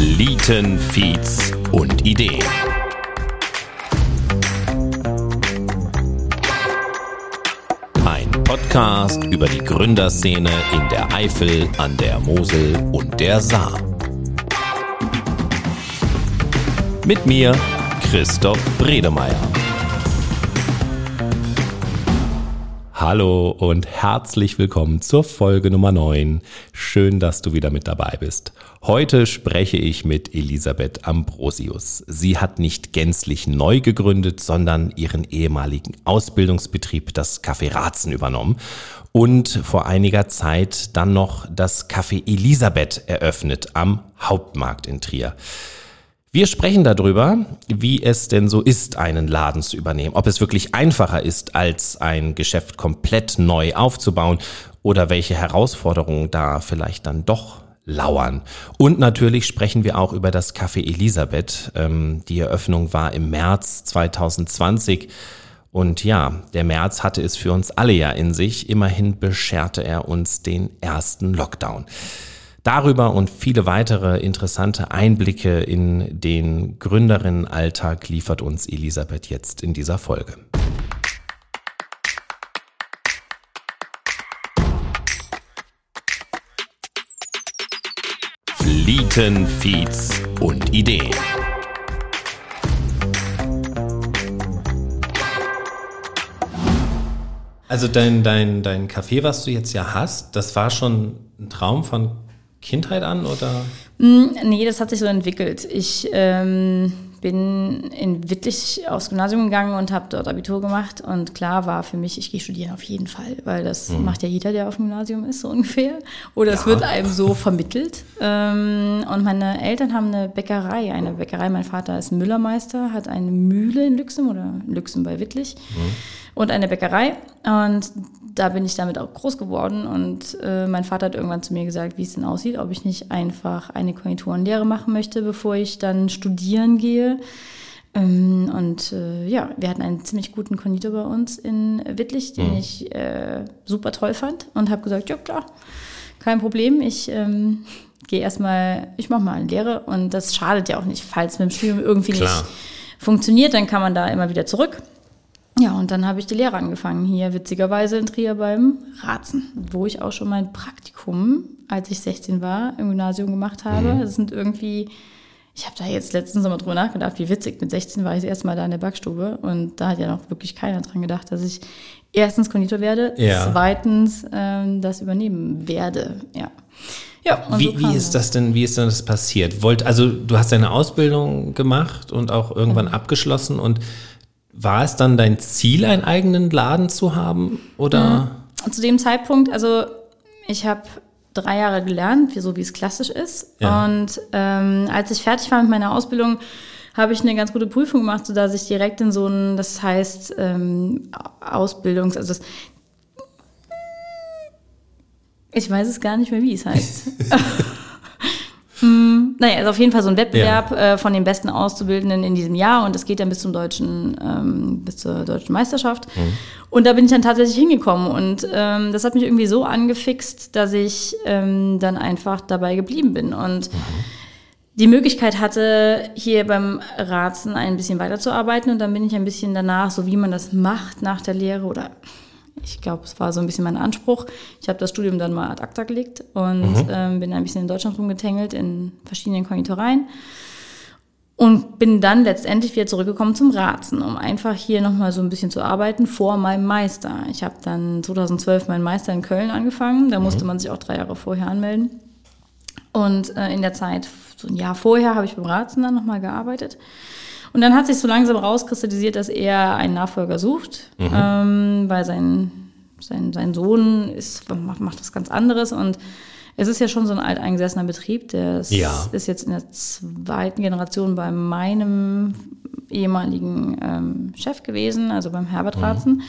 Flieten, Feeds und Ideen. Ein Podcast über die Gründerszene in der Eifel, an der Mosel und der Saar. Mit mir, Christoph Bredemeier. Hallo und herzlich willkommen zur Folge Nummer 9. Schön, dass du wieder mit dabei bist. Heute spreche ich mit Elisabeth Ambrosius. Sie hat nicht gänzlich neu gegründet, sondern ihren ehemaligen Ausbildungsbetrieb, das Café Ratzen, übernommen und vor einiger Zeit dann noch das Café Elisabeth eröffnet am Hauptmarkt in Trier. Wir sprechen darüber, wie es denn so ist, einen Laden zu übernehmen. Ob es wirklich einfacher ist, als ein Geschäft komplett neu aufzubauen oder welche Herausforderungen da vielleicht dann doch lauern. Und natürlich sprechen wir auch über das Café Elisabeth. Ähm, die Eröffnung war im März 2020. Und ja, der März hatte es für uns alle ja in sich. Immerhin bescherte er uns den ersten Lockdown. Darüber und viele weitere interessante Einblicke in den Gründerinnenalltag liefert uns Elisabeth jetzt in dieser Folge. Flieten, Feeds und Ideen. Also dein, dein, dein Café, was du jetzt ja hast, das war schon ein Traum von Kindheit an oder? Mm, nee, das hat sich so entwickelt. Ich ähm, bin in Wittlich aufs Gymnasium gegangen und habe dort Abitur gemacht. Und klar war für mich, ich gehe studieren auf jeden Fall, weil das mhm. macht ja jeder, der auf dem Gymnasium ist, so ungefähr. Oder es wird einem so vermittelt. Ähm, und meine Eltern haben eine Bäckerei, eine Bäckerei. Mein Vater ist Müllermeister, hat eine Mühle in Lüxem oder Lüxem bei Wittlich. Mhm und eine Bäckerei. Und da bin ich damit auch groß geworden. Und äh, mein Vater hat irgendwann zu mir gesagt, wie es denn aussieht, ob ich nicht einfach eine Konjunkturenlehre machen möchte, bevor ich dann studieren gehe. Ähm, und äh, ja, wir hatten einen ziemlich guten Konditor bei uns in Wittlich, den mhm. ich äh, super toll fand und habe gesagt, ja klar, kein Problem, ich ähm, gehe erstmal, ich mache mal eine Lehre und das schadet ja auch nicht, falls mit dem Studium irgendwie klar. nicht funktioniert, dann kann man da immer wieder zurück. Ja, und dann habe ich die Lehre angefangen, hier witzigerweise in Trier beim Ratzen, wo ich auch schon mein Praktikum, als ich 16 war, im Gymnasium gemacht habe. Mhm. Das sind irgendwie, ich habe da jetzt letztens nochmal drüber nachgedacht, wie witzig, mit 16 war ich erstmal da in der Backstube und da hat ja noch wirklich keiner dran gedacht, dass ich erstens Konditor werde, ja. zweitens ähm, das übernehmen werde, ja. Ja, wie, so wie ist das denn, wie ist denn das passiert? Wollt, also du hast deine Ausbildung gemacht und auch irgendwann mhm. abgeschlossen und war es dann dein Ziel, einen eigenen Laden zu haben? Oder? Mhm. Zu dem Zeitpunkt, also ich habe drei Jahre gelernt, wie, so wie es klassisch ist. Ja. Und ähm, als ich fertig war mit meiner Ausbildung, habe ich eine ganz gute Prüfung gemacht, sodass ich direkt in so ein, das heißt ähm, Ausbildungs, also das, ich weiß es gar nicht mehr, wie es heißt. Naja, also auf jeden Fall so ein Wettbewerb ja. äh, von den besten Auszubildenden in diesem Jahr und es geht dann bis zum deutschen, ähm, bis zur deutschen Meisterschaft. Mhm. Und da bin ich dann tatsächlich hingekommen und ähm, das hat mich irgendwie so angefixt, dass ich ähm, dann einfach dabei geblieben bin und mhm. die Möglichkeit hatte, hier beim Ratzen ein bisschen weiterzuarbeiten und dann bin ich ein bisschen danach, so wie man das macht nach der Lehre oder ich glaube, es war so ein bisschen mein Anspruch. Ich habe das Studium dann mal ad acta gelegt und mhm. ähm, bin ein bisschen in Deutschland rumgetängelt in verschiedenen Konditoreien und bin dann letztendlich wieder zurückgekommen zum Ratzen, um einfach hier nochmal so ein bisschen zu arbeiten vor meinem Meister. Ich habe dann 2012 meinen Meister in Köln angefangen. Da mhm. musste man sich auch drei Jahre vorher anmelden. Und äh, in der Zeit, so ein Jahr vorher, habe ich beim Ratzen dann nochmal gearbeitet. Und dann hat sich so langsam rauskristallisiert, dass er einen Nachfolger sucht, mhm. ähm, weil sein, sein, sein Sohn ist, macht, macht was ganz anderes und es ist ja schon so ein alteingesessener Betrieb, der ist, ja. ist jetzt in der zweiten Generation bei meinem ehemaligen ähm, Chef gewesen, also beim Herbert mhm. Ratzen.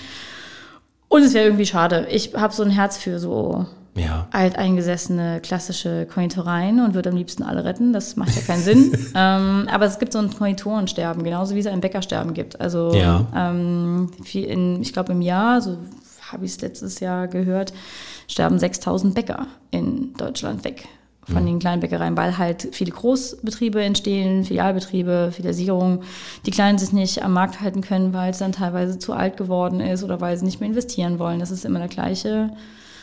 Und es wäre irgendwie schade. Ich habe so ein Herz für so ja. alteingesessene klassische Konditoreien und würde am liebsten alle retten. Das macht ja keinen Sinn. ähm, aber es gibt so ein Konditorensterben, genauso wie es ein Bäckersterben gibt. Also ja. ähm, in, ich glaube im Jahr, so habe ich es letztes Jahr gehört, sterben 6000 Bäcker in Deutschland weg. von mhm. den kleinen Bäckereien, weil halt viele Großbetriebe entstehen, Filialbetriebe, Filialisierung, die Kleinen sich nicht am Markt halten können, weil es dann teilweise zu alt geworden ist oder weil sie nicht mehr investieren wollen. Das ist immer der gleiche,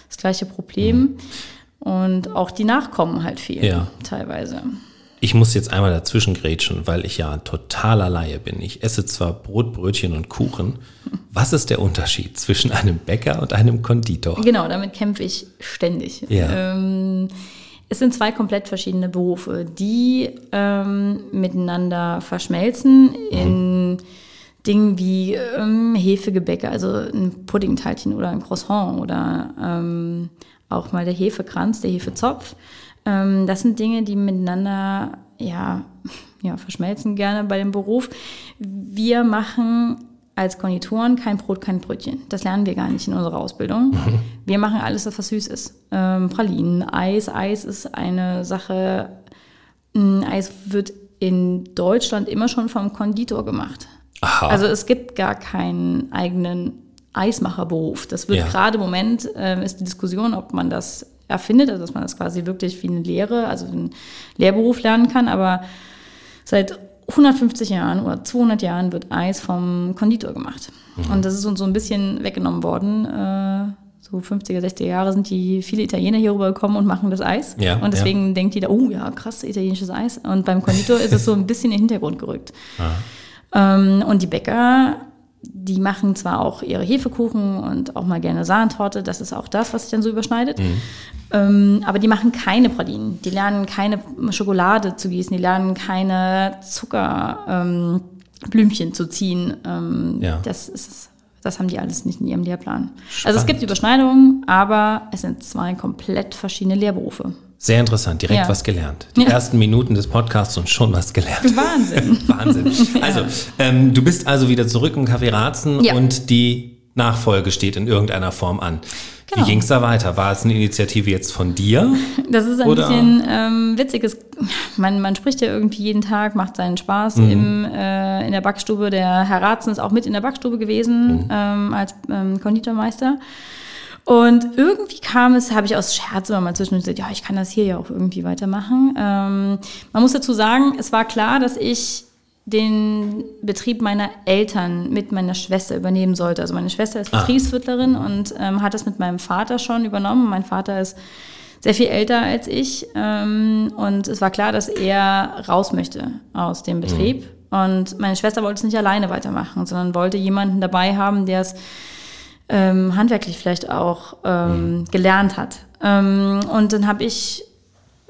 das gleiche Problem. Mhm. Und auch die Nachkommen halt fehlen, ja. teilweise. Ich muss jetzt einmal dazwischen grätschen, weil ich ja totaler Laie bin. Ich esse zwar Brot, Brötchen und Kuchen. Was ist der Unterschied zwischen einem Bäcker und einem Konditor? Genau, damit kämpfe ich ständig. Ja. Ähm, es sind zwei komplett verschiedene Berufe, die ähm, miteinander verschmelzen in mhm. Dingen wie ähm, Hefegebäcke, also ein Puddingteilchen oder ein Croissant oder ähm, auch mal der Hefekranz, der Hefezopf. Ähm, das sind Dinge, die miteinander ja, ja, verschmelzen gerne bei dem Beruf. Wir machen als Konditoren kein Brot, kein Brötchen. Das lernen wir gar nicht in unserer Ausbildung. Wir machen alles, was süß ist. Ähm, Pralinen, Eis. Eis ist eine Sache. Mm, Eis wird in Deutschland immer schon vom Konditor gemacht. Aha. Also es gibt gar keinen eigenen Eismacherberuf. Das wird ja. gerade im Moment, äh, ist die Diskussion, ob man das erfindet, also dass man das quasi wirklich wie eine Lehre, also einen Lehrberuf lernen kann. Aber seit 150 Jahren oder 200 Jahren wird Eis vom Konditor gemacht. Mhm. Und das ist uns so ein bisschen weggenommen worden. Äh, so 50er, 60er Jahre sind die viele Italiener hier rübergekommen und machen das Eis. Ja, und deswegen ja. denkt jeder, oh ja, krass, italienisches Eis. Und beim Konditor ist es so ein bisschen in den Hintergrund gerückt. Ähm, und die Bäcker die machen zwar auch ihre Hefekuchen und auch mal gerne Sahntorte, das ist auch das, was sich dann so überschneidet. Mhm. Ähm, aber die machen keine Pralinen, die lernen keine Schokolade zu gießen, die lernen keine Zuckerblümchen ähm, zu ziehen. Ähm, ja. Das ist das haben die alles nicht in ihrem Lehrplan. Spannend. Also es gibt Überschneidungen, aber es sind zwei komplett verschiedene Lehrberufe. Sehr interessant, direkt ja. was gelernt. Die ja. ersten Minuten des Podcasts und schon was gelernt. Wahnsinn. Wahnsinn. Also, ähm, du bist also wieder zurück im Café Ratzen ja. und die Nachfolge steht in irgendeiner Form an. Genau. Wie ging es da weiter? War es eine Initiative jetzt von dir? Das ist ein oder? bisschen ähm, witziges. Man, man spricht ja irgendwie jeden Tag, macht seinen Spaß mhm. im, äh, in der Backstube. Der Herr Ratzen ist auch mit in der Backstube gewesen mhm. ähm, als ähm, Konditormeister. Und irgendwie kam es, habe ich aus Scherz immer mal zwischendurch gesagt, ja, ich kann das hier ja auch irgendwie weitermachen. Ähm, man muss dazu sagen, es war klar, dass ich den Betrieb meiner Eltern mit meiner Schwester übernehmen sollte. Also meine Schwester ist ah. Betriebswirtlerin ah. und ähm, hat das mit meinem Vater schon übernommen. Mein Vater ist sehr viel älter als ich ähm, und es war klar, dass er raus möchte aus dem Betrieb. Mhm. Und meine Schwester wollte es nicht alleine weitermachen, sondern wollte jemanden dabei haben, der es ähm, handwerklich vielleicht auch ähm, mhm. gelernt hat. Ähm, und dann habe ich,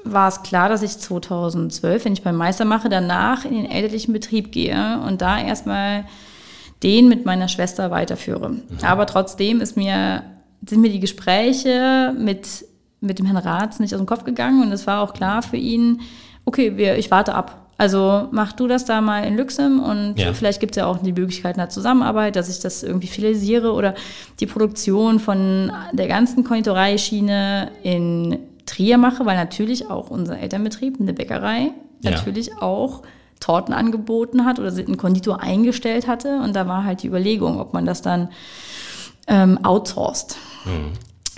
war es klar, dass ich 2012, wenn ich beim Meister mache, danach in den elterlichen Betrieb gehe und da erstmal den mit meiner Schwester weiterführe. Mhm. Aber trotzdem ist mir, sind mir die Gespräche mit, mit dem Herrn Ratz nicht aus dem Kopf gegangen und es war auch klar für ihn, okay, wir, ich warte ab. Also mach du das da mal in Luxem und ja. vielleicht gibt es ja auch die Möglichkeit einer Zusammenarbeit, dass ich das irgendwie finalisiere oder die Produktion von der ganzen Konditoreischiene in Trier mache, weil natürlich auch unser Elternbetrieb, eine Bäckerei, ja. natürlich auch Torten angeboten hat oder einen Konditor eingestellt hatte. Und da war halt die Überlegung, ob man das dann ähm, outsourced. Mhm.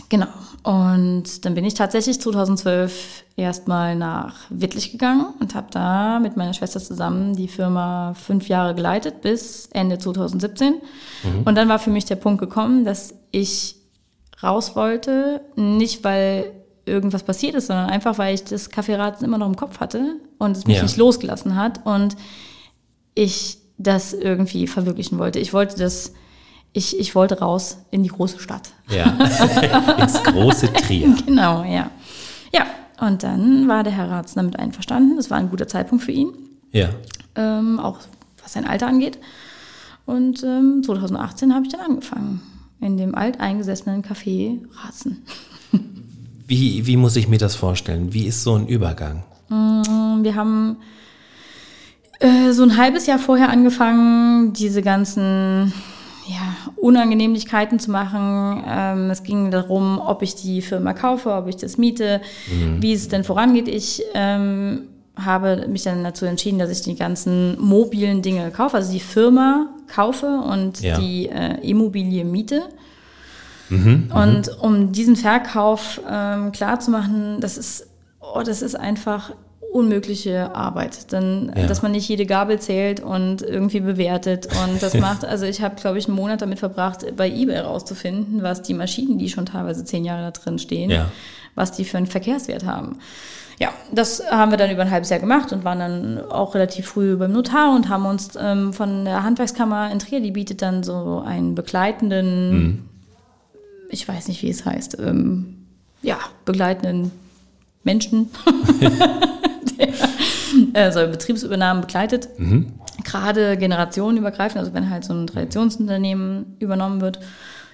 Genau. Und dann bin ich tatsächlich 2012 erstmal nach Wittlich gegangen und habe da mit meiner Schwester zusammen die Firma fünf Jahre geleitet bis Ende 2017. Mhm. Und dann war für mich der Punkt gekommen, dass ich raus wollte, nicht weil irgendwas passiert ist, sondern einfach, weil ich das Kaffeeraten immer noch im Kopf hatte und es mich ja. nicht losgelassen hat und ich das irgendwie verwirklichen wollte. Ich wollte das ich, ich wollte raus in die große Stadt. Ja, ins große Trier. genau, ja. Ja, und dann war der Herr Ratz damit einverstanden. Das war ein guter Zeitpunkt für ihn. Ja. Ähm, auch was sein Alter angeht. Und ähm, 2018 habe ich dann angefangen. In dem alteingesessenen Café Ratzen. Wie, wie muss ich mir das vorstellen? Wie ist so ein Übergang? Mm, wir haben äh, so ein halbes Jahr vorher angefangen, diese ganzen ja, Unangenehmlichkeiten zu machen. Ähm, es ging darum, ob ich die Firma kaufe, ob ich das miete, mhm. wie es denn vorangeht. Ich ähm, habe mich dann dazu entschieden, dass ich die ganzen mobilen Dinge kaufe, also die Firma kaufe und ja. die äh, Immobilie miete. Mhm, mhm. und um diesen Verkauf ähm, klar das ist oh, das ist einfach unmögliche Arbeit. Dann, Ja. dass man nicht jede Gabel zählt und irgendwie bewertet. Und das macht, also ich habe, glaube ich, einen Monat damit verbracht, bei eBay rauszufinden, was die Maschinen, die schon teilweise zehn Jahre da drin stehen, Ja. was die für einen Verkehrswert haben. Ja, das haben wir dann über ein halbes Jahr gemacht und waren dann auch relativ früh beim Notar und haben uns ähm, von der Handwerkskammer in Trier, die bietet dann so einen begleitenden, ich weiß nicht, wie es heißt, ähm, ja, begleitenden Menschen, der äh, so Betriebsübernahmen begleitet. Gerade generationenübergreifend, also wenn halt so ein Traditionsunternehmen übernommen wird.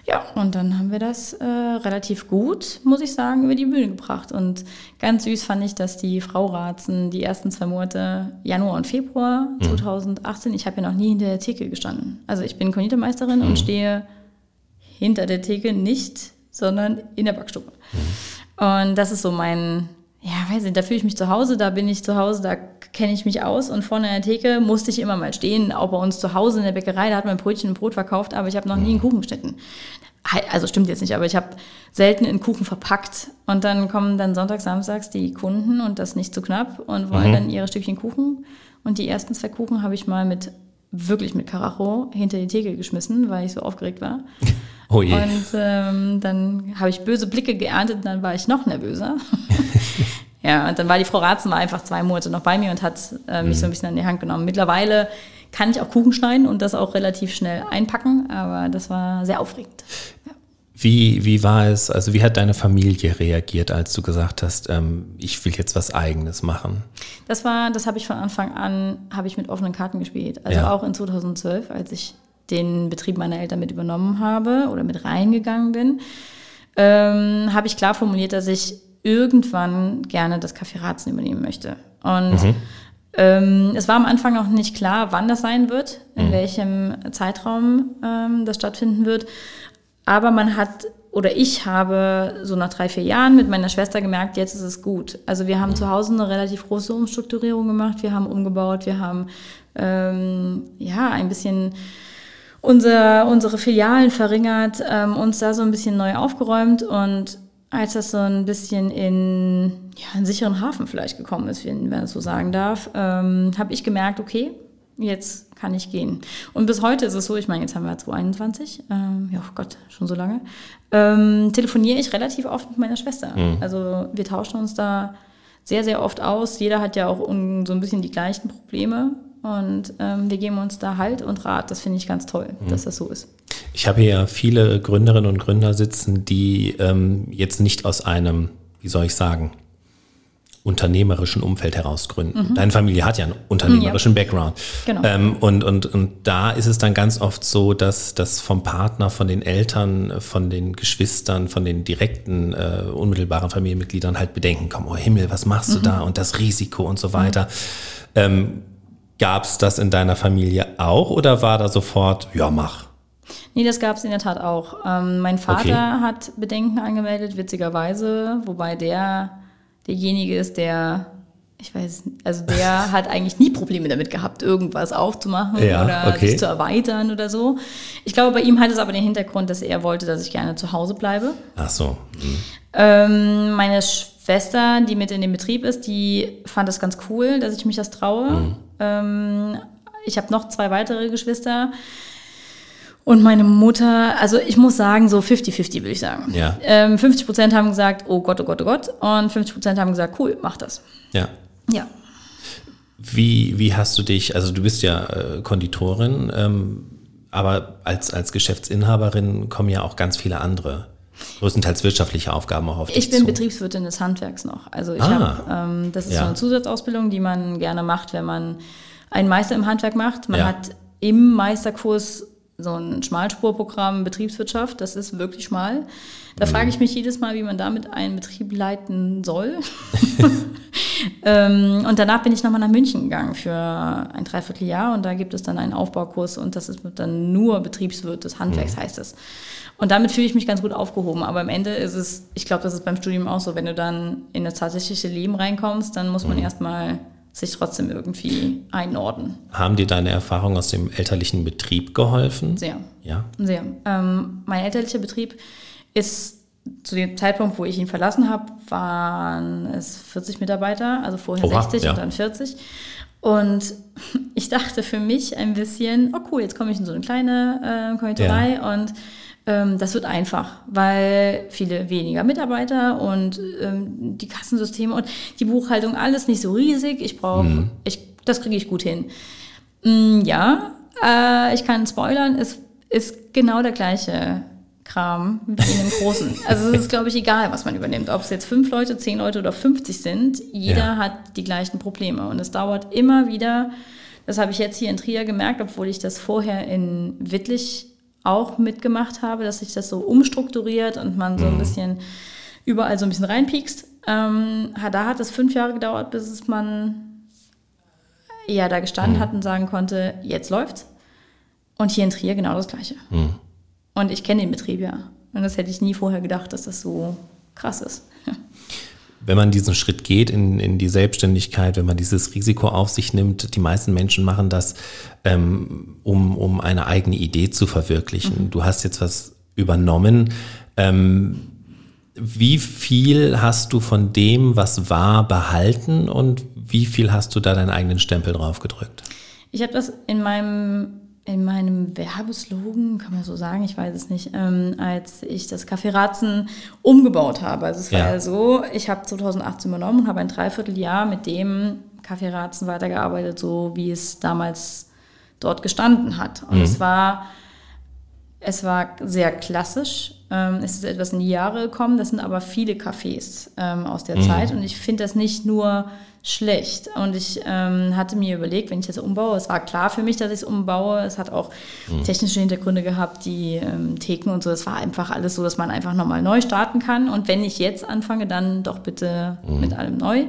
Ja, und dann haben wir das äh, relativ gut, muss ich sagen, über die Bühne gebracht. Und ganz süß fand ich, dass die Frau Ratzen die ersten zwei Monate, Januar und Februar 2018, ich habe ja noch nie hinter der Theke gestanden. Also ich bin Konditormeisterin und stehe hinter der Theke nicht, sondern in der Backstube. Und das ist so mein, ja, weiß nicht, da fühle ich mich zu Hause, da bin ich zu Hause, da kenne ich mich aus. Und vorne an der Theke musste ich immer mal stehen, auch bei uns zu Hause in der Bäckerei, da hat man Brötchen und Brot verkauft, aber ich habe noch nie einen Kuchen geschnitten. Also stimmt jetzt nicht, aber ich habe selten einen Kuchen verpackt. Und dann kommen dann sonntags, samstags die Kunden und das nicht zu knapp und wollen dann ihre Stückchen Kuchen. Und die ersten zwei Kuchen habe ich mal mit, wirklich mit Karacho hinter die Theke geschmissen, weil ich so aufgeregt war. Oh je. Und ähm, dann habe ich böse Blicke geerntet und dann war ich noch nervöser. ja, und dann war die Frau Ratzen war einfach zwei Monate noch bei mir und hat äh, mich so ein bisschen an die Hand genommen. Mittlerweile kann ich auch Kuchen schneiden und das auch relativ schnell einpacken, aber das war sehr aufregend. Wie, wie war es, also wie hat deine Familie reagiert, als du gesagt hast, ähm, ich will jetzt was Eigenes machen? Das war, das habe ich von Anfang an, habe ich mit offenen Karten gespielt. Also Ja. auch in 2012, als ich den Betrieb meiner Eltern mit übernommen habe oder mit reingegangen bin, ähm, habe ich klar formuliert, dass ich irgendwann gerne das Café Ratzen übernehmen möchte. Und ähm, es war am Anfang noch nicht klar, wann das sein wird, in welchem Zeitraum ähm, das stattfinden wird. Aber man hat, oder ich habe so nach drei, vier Jahren mit meiner Schwester gemerkt, jetzt ist es gut. Also wir haben zu Hause eine relativ große Umstrukturierung gemacht, wir haben umgebaut, wir haben ähm, ja ein bisschen unser, unsere Filialen verringert, ähm, uns da so ein bisschen neu aufgeräumt und als das so ein bisschen in ja, einen sicheren Hafen vielleicht gekommen ist, wenn man das so sagen darf, ähm, habe ich gemerkt, okay, jetzt kann ich gehen. Und bis heute ist es so, ich meine, jetzt haben wir 2021, ähm, ja, oh Gott, schon so lange, ähm, telefoniere ich relativ oft mit meiner Schwester. Also wir tauschen uns da sehr, sehr oft aus. Jeder hat ja auch un- so ein bisschen die gleichen Probleme und ähm, wir geben uns da Halt und Rat. Das finde ich ganz toll, dass das so ist. Ich habe hier ja viele Gründerinnen und Gründer sitzen, die ähm, jetzt nicht aus einem, wie soll ich sagen, unternehmerischen Umfeld heraus gründen. Deine Familie hat ja einen unternehmerischen Background. Genau. Ähm, und, und, und da ist es dann ganz oft so, dass dass vom Partner, von den Eltern, von den Geschwistern, von den direkten, äh, unmittelbaren Familienmitgliedern halt Bedenken kommen. Oh Himmel, was machst du da? Und das Risiko und so weiter. Ähm, Gab es das in deiner Familie auch oder war da sofort, ja, mach? Nee, das gab es in der Tat auch. Ähm, mein Vater Okay. hat Bedenken angemeldet, witzigerweise, wobei der derjenige ist, der, ich weiß, also der hat eigentlich nie Probleme damit gehabt, irgendwas aufzumachen Ja, oder okay. sich zu erweitern oder so. Ich glaube, bei ihm hat es aber den Hintergrund, dass er wollte, dass ich gerne zu Hause bleibe. Ach so. hm. Ähm, meine Schwester, die mit in dem Betrieb ist, die fand das ganz cool, dass ich mich das traue. Ähm, ich habe noch zwei weitere Geschwister. Und meine Mutter, also ich muss sagen, so 50-50 würde ich sagen. Ja. Ähm, 50 Prozent haben gesagt, oh Gott, oh Gott, oh Gott. Und 50 Prozent haben gesagt, cool, mach das. Ja. Ja. Wie, wie hast du dich, also du bist ja äh, Konditorin, ähm, aber als, als Geschäftsinhaberin kommen ja auch ganz viele andere, größtenteils wirtschaftliche Aufgaben auch auf dich Ich bin zu. Betriebswirtin des Handwerks noch. Also ich Ah. habe, ähm, das ist Ja. so eine Zusatzausbildung, die man gerne macht, wenn man einen Meister im Handwerk macht. Man Ja. hat im Meisterkurs so ein Schmalspurprogramm Betriebswirtschaft. Das ist wirklich schmal. Da Mhm. frage ich mich jedes Mal, wie man damit einen Betrieb leiten soll. ähm, und danach bin ich nochmal nach München gegangen für ein Dreivierteljahr und da gibt es dann einen Aufbaukurs und das ist dann nur Betriebswirt des Handwerks, Mhm. heißt es. Und damit fühle ich mich ganz gut aufgehoben. Aber am Ende ist es, ich glaube, das ist beim Studium auch so, wenn du dann in das tatsächliche Leben reinkommst, dann muss Mhm. man erstmal sich trotzdem irgendwie einordnen. Haben dir deine Erfahrungen aus dem elterlichen Betrieb geholfen? Sehr. Ja. Sehr. Ähm, mein elterlicher Betrieb ist zu dem Zeitpunkt, wo ich ihn verlassen habe, waren es 40 Mitarbeiter, also vorher Oha, 60 ja. und dann 40. Und ich dachte für mich ein bisschen, oh cool, jetzt komme ich in so eine kleine äh, Konditorei ja. und das wird einfach, weil viele weniger Mitarbeiter und ähm, die Kassensysteme und die Buchhaltung alles nicht so riesig. Ich brauche, mhm. ich, das kriege ich gut hin. Mm, ja, äh, ich kann spoilern, es ist genau der gleiche Kram wie in dem Großen. Also es ist, glaube ich, egal, was man übernimmt. Ob es jetzt fünf Leute, zehn Leute oder 50 sind, jeder ja. hat die gleichen Probleme. Und es dauert immer wieder, das habe ich jetzt hier in Trier gemerkt, obwohl ich das vorher in Wittlich auch mitgemacht habe, dass sich das so umstrukturiert und man so ein mhm. bisschen überall so ein bisschen reinpiekst. Ähm, da hat es fünf Jahre gedauert, bis es man ja da gestanden mhm. hat und sagen konnte, jetzt läuft's. Und hier in Trier genau das Gleiche. Mhm. Und ich kenne den Betrieb ja. Und das hätte ich nie vorher gedacht, dass das so krass ist. wenn man diesen Schritt geht in, in die Selbstständigkeit, wenn man dieses Risiko auf sich nimmt, die meisten Menschen machen das, ähm, um, um eine eigene Idee zu verwirklichen. Mhm. Du hast jetzt was übernommen. Ähm, wie viel hast du von dem, was war, behalten und wie viel hast du da deinen eigenen Stempel drauf gedrückt? Ich habe das in meinem in meinem Werbeslogan, kann man so sagen, ich weiß es nicht, ähm, als ich das Café Ratzen umgebaut habe. Also es war ja, ja so, ich habe 2018 übernommen und habe ein Dreivierteljahr mit dem Café Ratzen weitergearbeitet, so wie es damals dort gestanden hat. Und mhm. es war es war sehr klassisch. Ähm, es ist etwas in die Jahre gekommen. Das sind aber viele Cafés ähm, aus der mhm. Zeit. Und ich finde das nicht nur schlecht. Und ich ähm, hatte mir überlegt, wenn ich das umbaue, es war klar für mich, dass ich es umbaue. Es hat auch mhm. technische Hintergründe gehabt, die ähm, Theken und so. Es war einfach alles so, dass man einfach nochmal neu starten kann. Und wenn ich jetzt anfange, dann doch bitte mhm. mit allem neu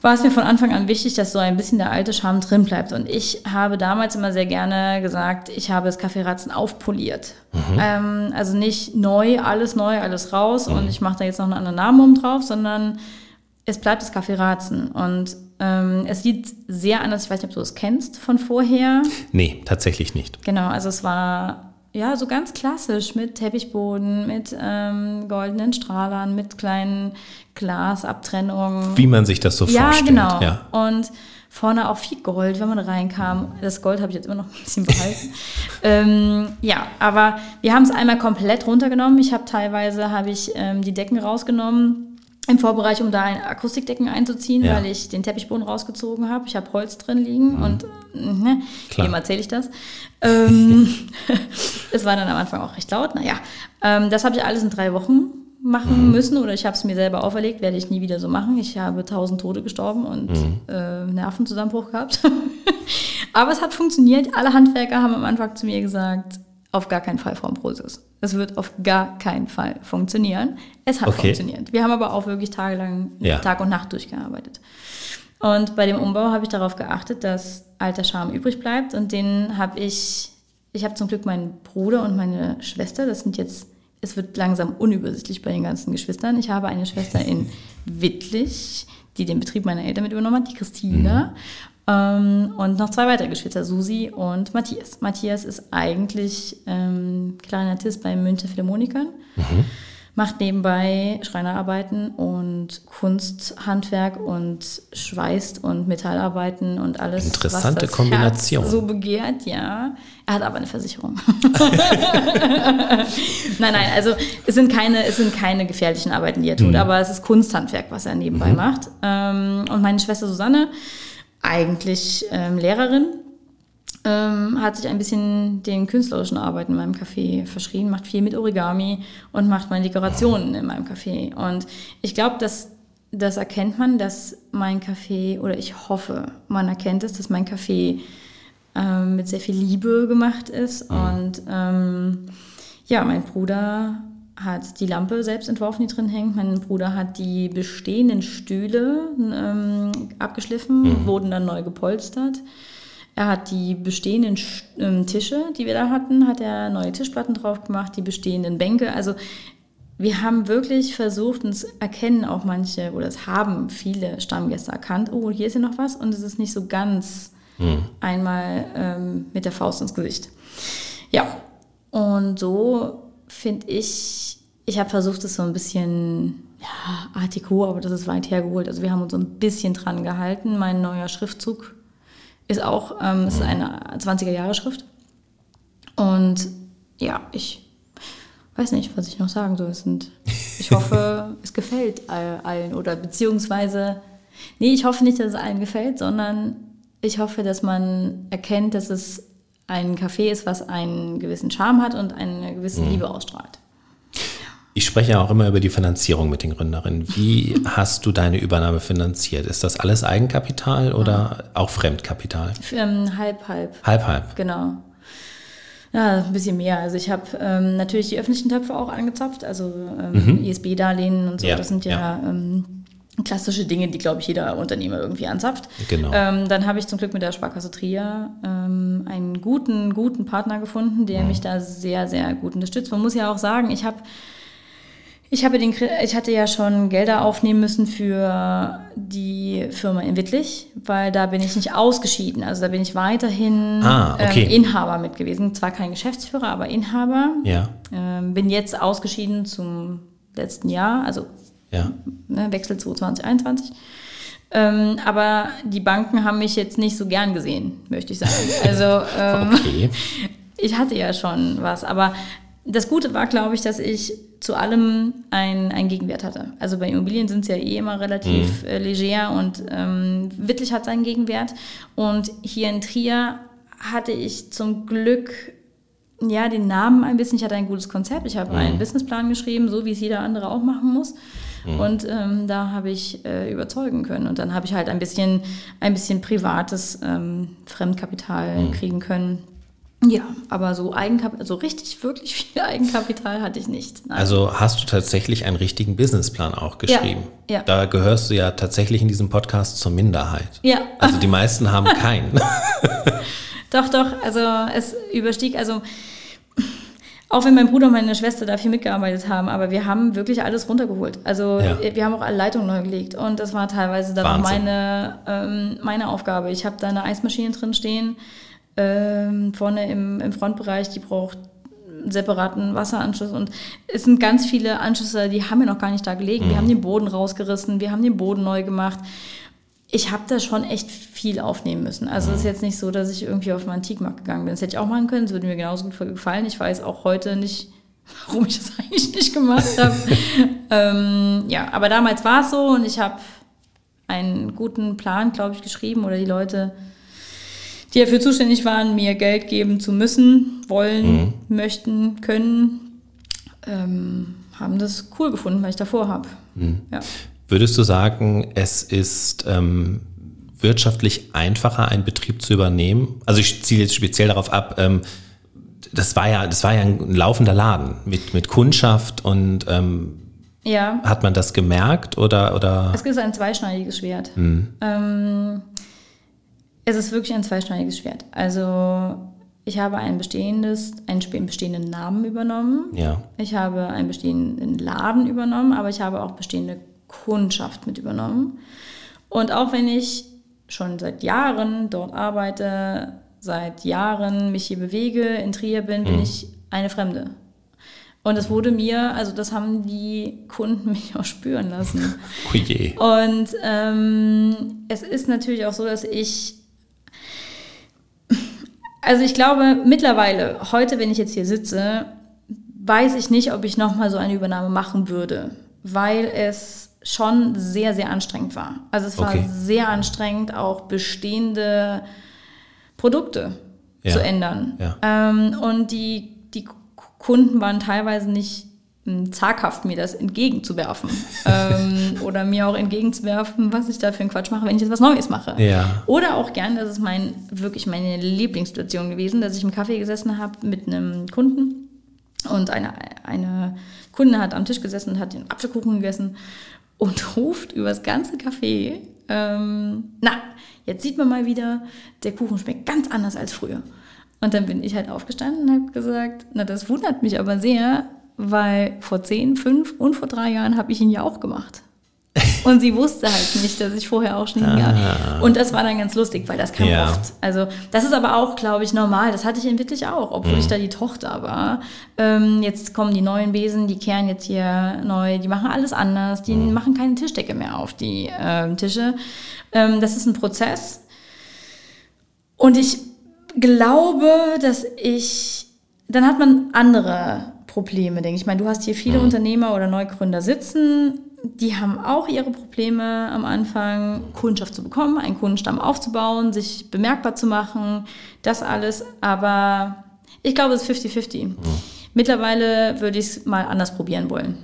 war es mir von Anfang an wichtig, dass so ein bisschen der alte Charme drin bleibt. Und ich habe damals immer sehr gerne gesagt, ich habe das Kaffeeratzen aufpoliert. Mhm. Ähm, also nicht neu, alles neu, alles raus mhm. und ich mache da jetzt noch einen anderen Namen oben drauf, sondern es bleibt das Kaffeeratzen. Und ähm, es sieht sehr anders, ich weiß nicht, ob du es kennst von vorher. Nee, tatsächlich nicht. Genau, also es war ja, so ganz klassisch mit Teppichboden, mit ähm, goldenen Strahlern, mit kleinen Glasabtrennungen. Wie man sich das so ja, vorstellt. Genau. Ja, genau. Und vorne auch viel Gold, wenn man reinkam. Das Gold habe ich jetzt immer noch ein bisschen behalten. ähm, ja, aber wir haben es einmal komplett runtergenommen. Ich habe teilweise habe ich ähm, die Decken rausgenommen im Vorbereich, um da ein Akustikdecken einzuziehen, ja. weil ich den Teppichboden rausgezogen habe. Ich habe Holz drin liegen mhm. und ne, wem erzähle ich das? Ähm, es war dann am Anfang auch recht laut. Naja, ähm, das habe ich alles in drei Wochen machen mhm. müssen oder ich habe es mir selber auferlegt, werde ich nie wieder so machen. Ich habe tausend Tote gestorben und mhm. äh, Nervenzusammenbruch gehabt. Aber es hat funktioniert. Alle Handwerker haben am Anfang zu mir gesagt, auf gar keinen Fall Frau Ambrosius. Es wird auf gar keinen Fall funktionieren. Es hat okay. funktioniert. Wir haben aber auch wirklich tagelang, ja. Tag und Nacht durchgearbeitet. Und bei dem Umbau habe ich darauf geachtet, dass alter Charme übrig bleibt. Und den habe ich, ich habe zum Glück meinen Bruder und meine Schwester, das sind jetzt, es wird langsam unübersichtlich bei den ganzen Geschwistern. Ich habe eine Schwester in Wittlich, die den Betrieb meiner Eltern mit übernommen hat, die Christina. Mhm. Ähm, und noch zwei weitere Geschwister, Susi und Matthias. Matthias ist eigentlich ähm, Klarinettist bei München Philharmonikern. Mhm. Macht nebenbei Schreinerarbeiten und Kunsthandwerk und schweißt und Metallarbeiten und alles. Interessante was das Kombination. Herz so begehrt, ja. Er hat aber eine Versicherung. nein, nein, also es sind keine, es sind keine gefährlichen Arbeiten, die er tut, mhm. aber es ist Kunsthandwerk, was er nebenbei mhm. macht. Ähm, und meine Schwester Susanne eigentlich ähm, Lehrerin, ähm, hat sich ein bisschen den künstlerischen Arbeiten in meinem Café verschrien, macht viel mit Origami und macht meine Dekorationen in meinem Café. Und ich glaube, dass das erkennt man, dass mein Café, oder ich hoffe, man erkennt es, dass mein Café ähm, mit sehr viel Liebe gemacht ist. Mhm. Und ähm, ja, mein Bruder hat die Lampe selbst entworfen, die drin hängt. Mein Bruder hat die bestehenden Stühle ähm, abgeschliffen, mhm. wurden dann neu gepolstert. Er hat die bestehenden ähm, Tische, die wir da hatten, hat er neue Tischplatten drauf gemacht, die bestehenden Bänke. Also wir haben wirklich versucht, und es erkennen auch manche, oder es haben viele Stammgäste erkannt, oh, hier ist ja noch was und es ist nicht so ganz mhm. einmal ähm, mit der Faust ins Gesicht. Ja, und so finde ich, ich habe versucht, es so ein bisschen, ja, Art aber das ist weit hergeholt. Also wir haben uns so ein bisschen dran gehalten. Mein neuer Schriftzug ist auch, ähm, ist eine 20er-Jahre-Schrift. Und ja, ich weiß nicht, was ich noch sagen soll. sind, ich hoffe, es gefällt allen oder beziehungsweise, nee, ich hoffe nicht, dass es allen gefällt, sondern ich hoffe, dass man erkennt, dass es ein Café ist, was einen gewissen Charme hat und eine gewisse mhm. Liebe ausstrahlt. Ich spreche ja auch immer über die Finanzierung mit den Gründerinnen. Wie hast du deine Übernahme finanziert? Ist das alles Eigenkapital oder auch Fremdkapital? Ähm, halb, halb. Halb, halb. Genau. Ja, ein bisschen mehr. Also ich habe ähm, natürlich die öffentlichen Töpfe auch angezapft, also ähm, mhm. ISB-Darlehen und so. Ja, das sind ja, ja. Ähm, klassische Dinge, die, glaube ich, jeder Unternehmer irgendwie anzapft. Genau. Ähm, dann habe ich zum Glück mit der Sparkasse Trier ähm, einen guten, guten Partner gefunden, der mhm. mich da sehr, sehr gut unterstützt. Man muss ja auch sagen, ich habe ich, habe den, ich hatte ja schon Gelder aufnehmen müssen für die Firma in Wittlich, weil da bin ich nicht ausgeschieden. Also da bin ich weiterhin ah, okay. ähm, Inhaber mit gewesen. Zwar kein Geschäftsführer, aber Inhaber. Ja. Ähm, bin jetzt ausgeschieden zum letzten Jahr, also ja. ne, Wechsel zu 2021. Ähm, aber die Banken haben mich jetzt nicht so gern gesehen, möchte ich sagen. Also ähm, okay. ich hatte ja schon was, aber das Gute war, glaube ich, dass ich zu allem einen Gegenwert hatte. Also bei Immobilien sind es ja eh immer relativ mhm. äh, leger und ähm, Wittlich hat seinen Gegenwert. Und hier in Trier hatte ich zum Glück ja den Namen ein bisschen. Ich hatte ein gutes Konzept. Ich habe mhm. einen Businessplan geschrieben, so wie es jeder andere auch machen muss. Mhm. Und ähm, da habe ich äh, überzeugen können. Und dann habe ich halt ein bisschen, ein bisschen privates ähm, Fremdkapital mhm. kriegen können ja, aber so Eigenkapital, so richtig, wirklich viel Eigenkapital hatte ich nicht. Nein. Also hast du tatsächlich einen richtigen Businessplan auch geschrieben? Ja, ja. Da gehörst du ja tatsächlich in diesem Podcast zur Minderheit. Ja. Also die meisten haben keinen. doch, doch. Also es überstieg, also auch wenn mein Bruder und meine Schwester da viel mitgearbeitet haben, aber wir haben wirklich alles runtergeholt. Also ja. wir haben auch alle Leitungen neu gelegt und das war teilweise dann auch meine, ähm, meine Aufgabe. Ich habe da eine Eismaschine drin stehen ähm, vorne im, im Frontbereich, die braucht einen separaten Wasseranschluss und es sind ganz viele Anschlüsse, die haben wir noch gar nicht da gelegen. Mhm. Wir haben den Boden rausgerissen, wir haben den Boden neu gemacht. Ich habe da schon echt viel aufnehmen müssen. Also es ist mhm. jetzt nicht so, dass ich irgendwie auf den Antikmarkt gegangen bin. Das hätte ich auch machen können, das würde mir genauso gut gefallen. Ich weiß auch heute nicht, warum ich das eigentlich nicht gemacht habe. ähm, ja, aber damals war es so und ich habe einen guten Plan, glaube ich, geschrieben oder die Leute die dafür zuständig waren, mir Geld geben zu müssen, wollen, mhm. möchten, können, ähm, haben das cool gefunden, weil ich davor habe. Mhm. Ja. Würdest du sagen, es ist ähm, wirtschaftlich einfacher, einen Betrieb zu übernehmen? Also ich ziele jetzt speziell darauf ab, ähm, das war ja, das war ja ein laufender Laden mit, mit Kundschaft und ähm, ja. hat man das gemerkt oder, oder? Es ist ein zweischneidiges Schwert. Mhm. Ähm, es ist wirklich ein zweischneidiges Schwert. Also ich habe ein bestehendes, einen bestehenden Namen übernommen. Ja. Ich habe einen bestehenden Laden übernommen, aber ich habe auch bestehende Kundschaft mit übernommen. Und auch wenn ich schon seit Jahren dort arbeite, seit Jahren mich hier bewege, in Trier bin, bin mhm. ich eine Fremde. Und das wurde mir, also das haben die Kunden mich auch spüren lassen. Oh je. Und ähm, es ist natürlich auch so, dass ich also ich glaube mittlerweile, heute, wenn ich jetzt hier sitze, weiß ich nicht, ob ich nochmal so eine Übernahme machen würde, weil es schon sehr, sehr anstrengend war. Also es war okay. sehr anstrengend, auch bestehende Produkte ja. zu ändern. Ja. Ähm, und die, die Kunden waren teilweise nicht zaghaft mir das entgegenzuwerfen ähm, oder mir auch entgegenzuwerfen, was ich da für einen Quatsch mache, wenn ich jetzt was Neues mache. Ja. Oder auch gern, das ist mein wirklich meine Lieblingssituation gewesen, dass ich im Kaffee gesessen habe mit einem Kunden und eine, eine Kunde hat am Tisch gesessen und hat den Apfelkuchen gegessen und ruft übers ganze Café, ähm, na, jetzt sieht man mal wieder, der Kuchen schmeckt ganz anders als früher. Und dann bin ich halt aufgestanden und habe gesagt, na, das wundert mich aber sehr, weil vor zehn, fünf und vor drei Jahren habe ich ihn ja auch gemacht. Und sie wusste halt nicht, dass ich vorher auch Schnee ah. Und das war dann ganz lustig, weil das kam ja. oft. Also das ist aber auch, glaube ich, normal. Das hatte ich in wirklich auch, obwohl mhm. ich da die Tochter war. Ähm, jetzt kommen die neuen Besen, die kehren jetzt hier neu, die machen alles anders, die mhm. machen keine Tischdecke mehr auf die äh, Tische. Ähm, das ist ein Prozess. Und ich glaube, dass ich, dann hat man andere Probleme, denke ich. Ich meine, du hast hier viele mhm. Unternehmer oder Neugründer sitzen, die haben auch ihre Probleme am Anfang, Kundschaft zu bekommen, einen Kundenstamm aufzubauen, sich bemerkbar zu machen, das alles. Aber ich glaube, es ist 50-50. Mhm. Mittlerweile würde ich es mal anders probieren wollen.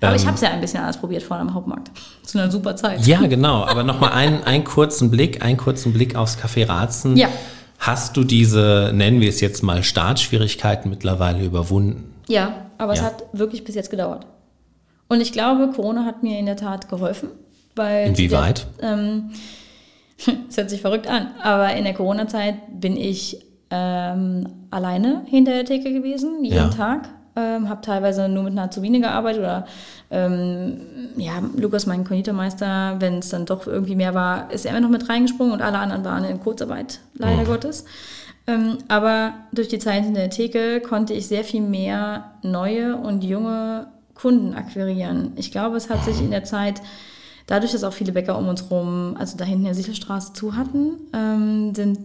Aber ähm, ich habe es ja ein bisschen anders probiert vor dem Hauptmarkt. Zu einer super Zeit. Ja, genau. Aber nochmal einen, einen kurzen Blick, einen kurzen Blick aufs Café Ratzen. Ja. Hast du diese, nennen wir es jetzt mal, Startschwierigkeiten mittlerweile überwunden? Ja, aber ja. es hat wirklich bis jetzt gedauert. Und ich glaube, Corona hat mir in der Tat geholfen. Weil Inwieweit? Es ähm, hört sich verrückt an, aber in der Corona-Zeit bin ich ähm, alleine hinter der Theke gewesen, jeden ja. Tag. Ähm, habe teilweise nur mit einer Azubine gearbeitet oder ähm, ja, Lukas, mein Konditormeister, wenn es dann doch irgendwie mehr war, ist er immer noch mit reingesprungen und alle anderen waren in Kurzarbeit, leider mhm. Gottes. Ähm, aber durch die Zeit in der Theke konnte ich sehr viel mehr neue und junge Kunden akquirieren. Ich glaube, es hat sich in der Zeit, dadurch, dass auch viele Bäcker um uns rum, also da hinten der Sichelstraße zu hatten, ähm, sind,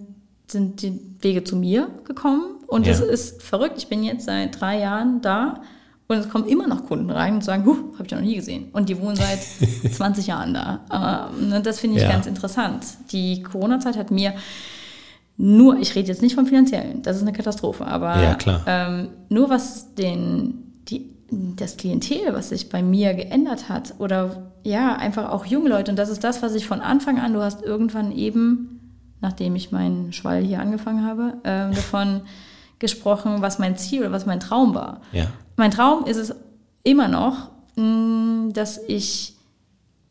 sind die Wege zu mir gekommen. Und es ja. ist verrückt. Ich bin jetzt seit drei Jahren da und es kommen immer noch Kunden rein und sagen, huh, habe ich ja noch nie gesehen. Und die wohnen seit 20 Jahren da. Ähm, das finde ich ja. ganz interessant. Die Corona-Zeit hat mir nur, ich rede jetzt nicht vom finanziellen, das ist eine Katastrophe, aber ja, ähm, nur was den, das Klientel, was sich bei mir geändert hat oder ja, einfach auch junge Leute. Und das ist das, was ich von Anfang an, du hast irgendwann eben, nachdem ich meinen Schwall hier angefangen habe, äh, davon gesprochen, was mein Ziel oder was mein Traum war. Ja. Mein Traum ist es immer noch, mh, mm, dass ich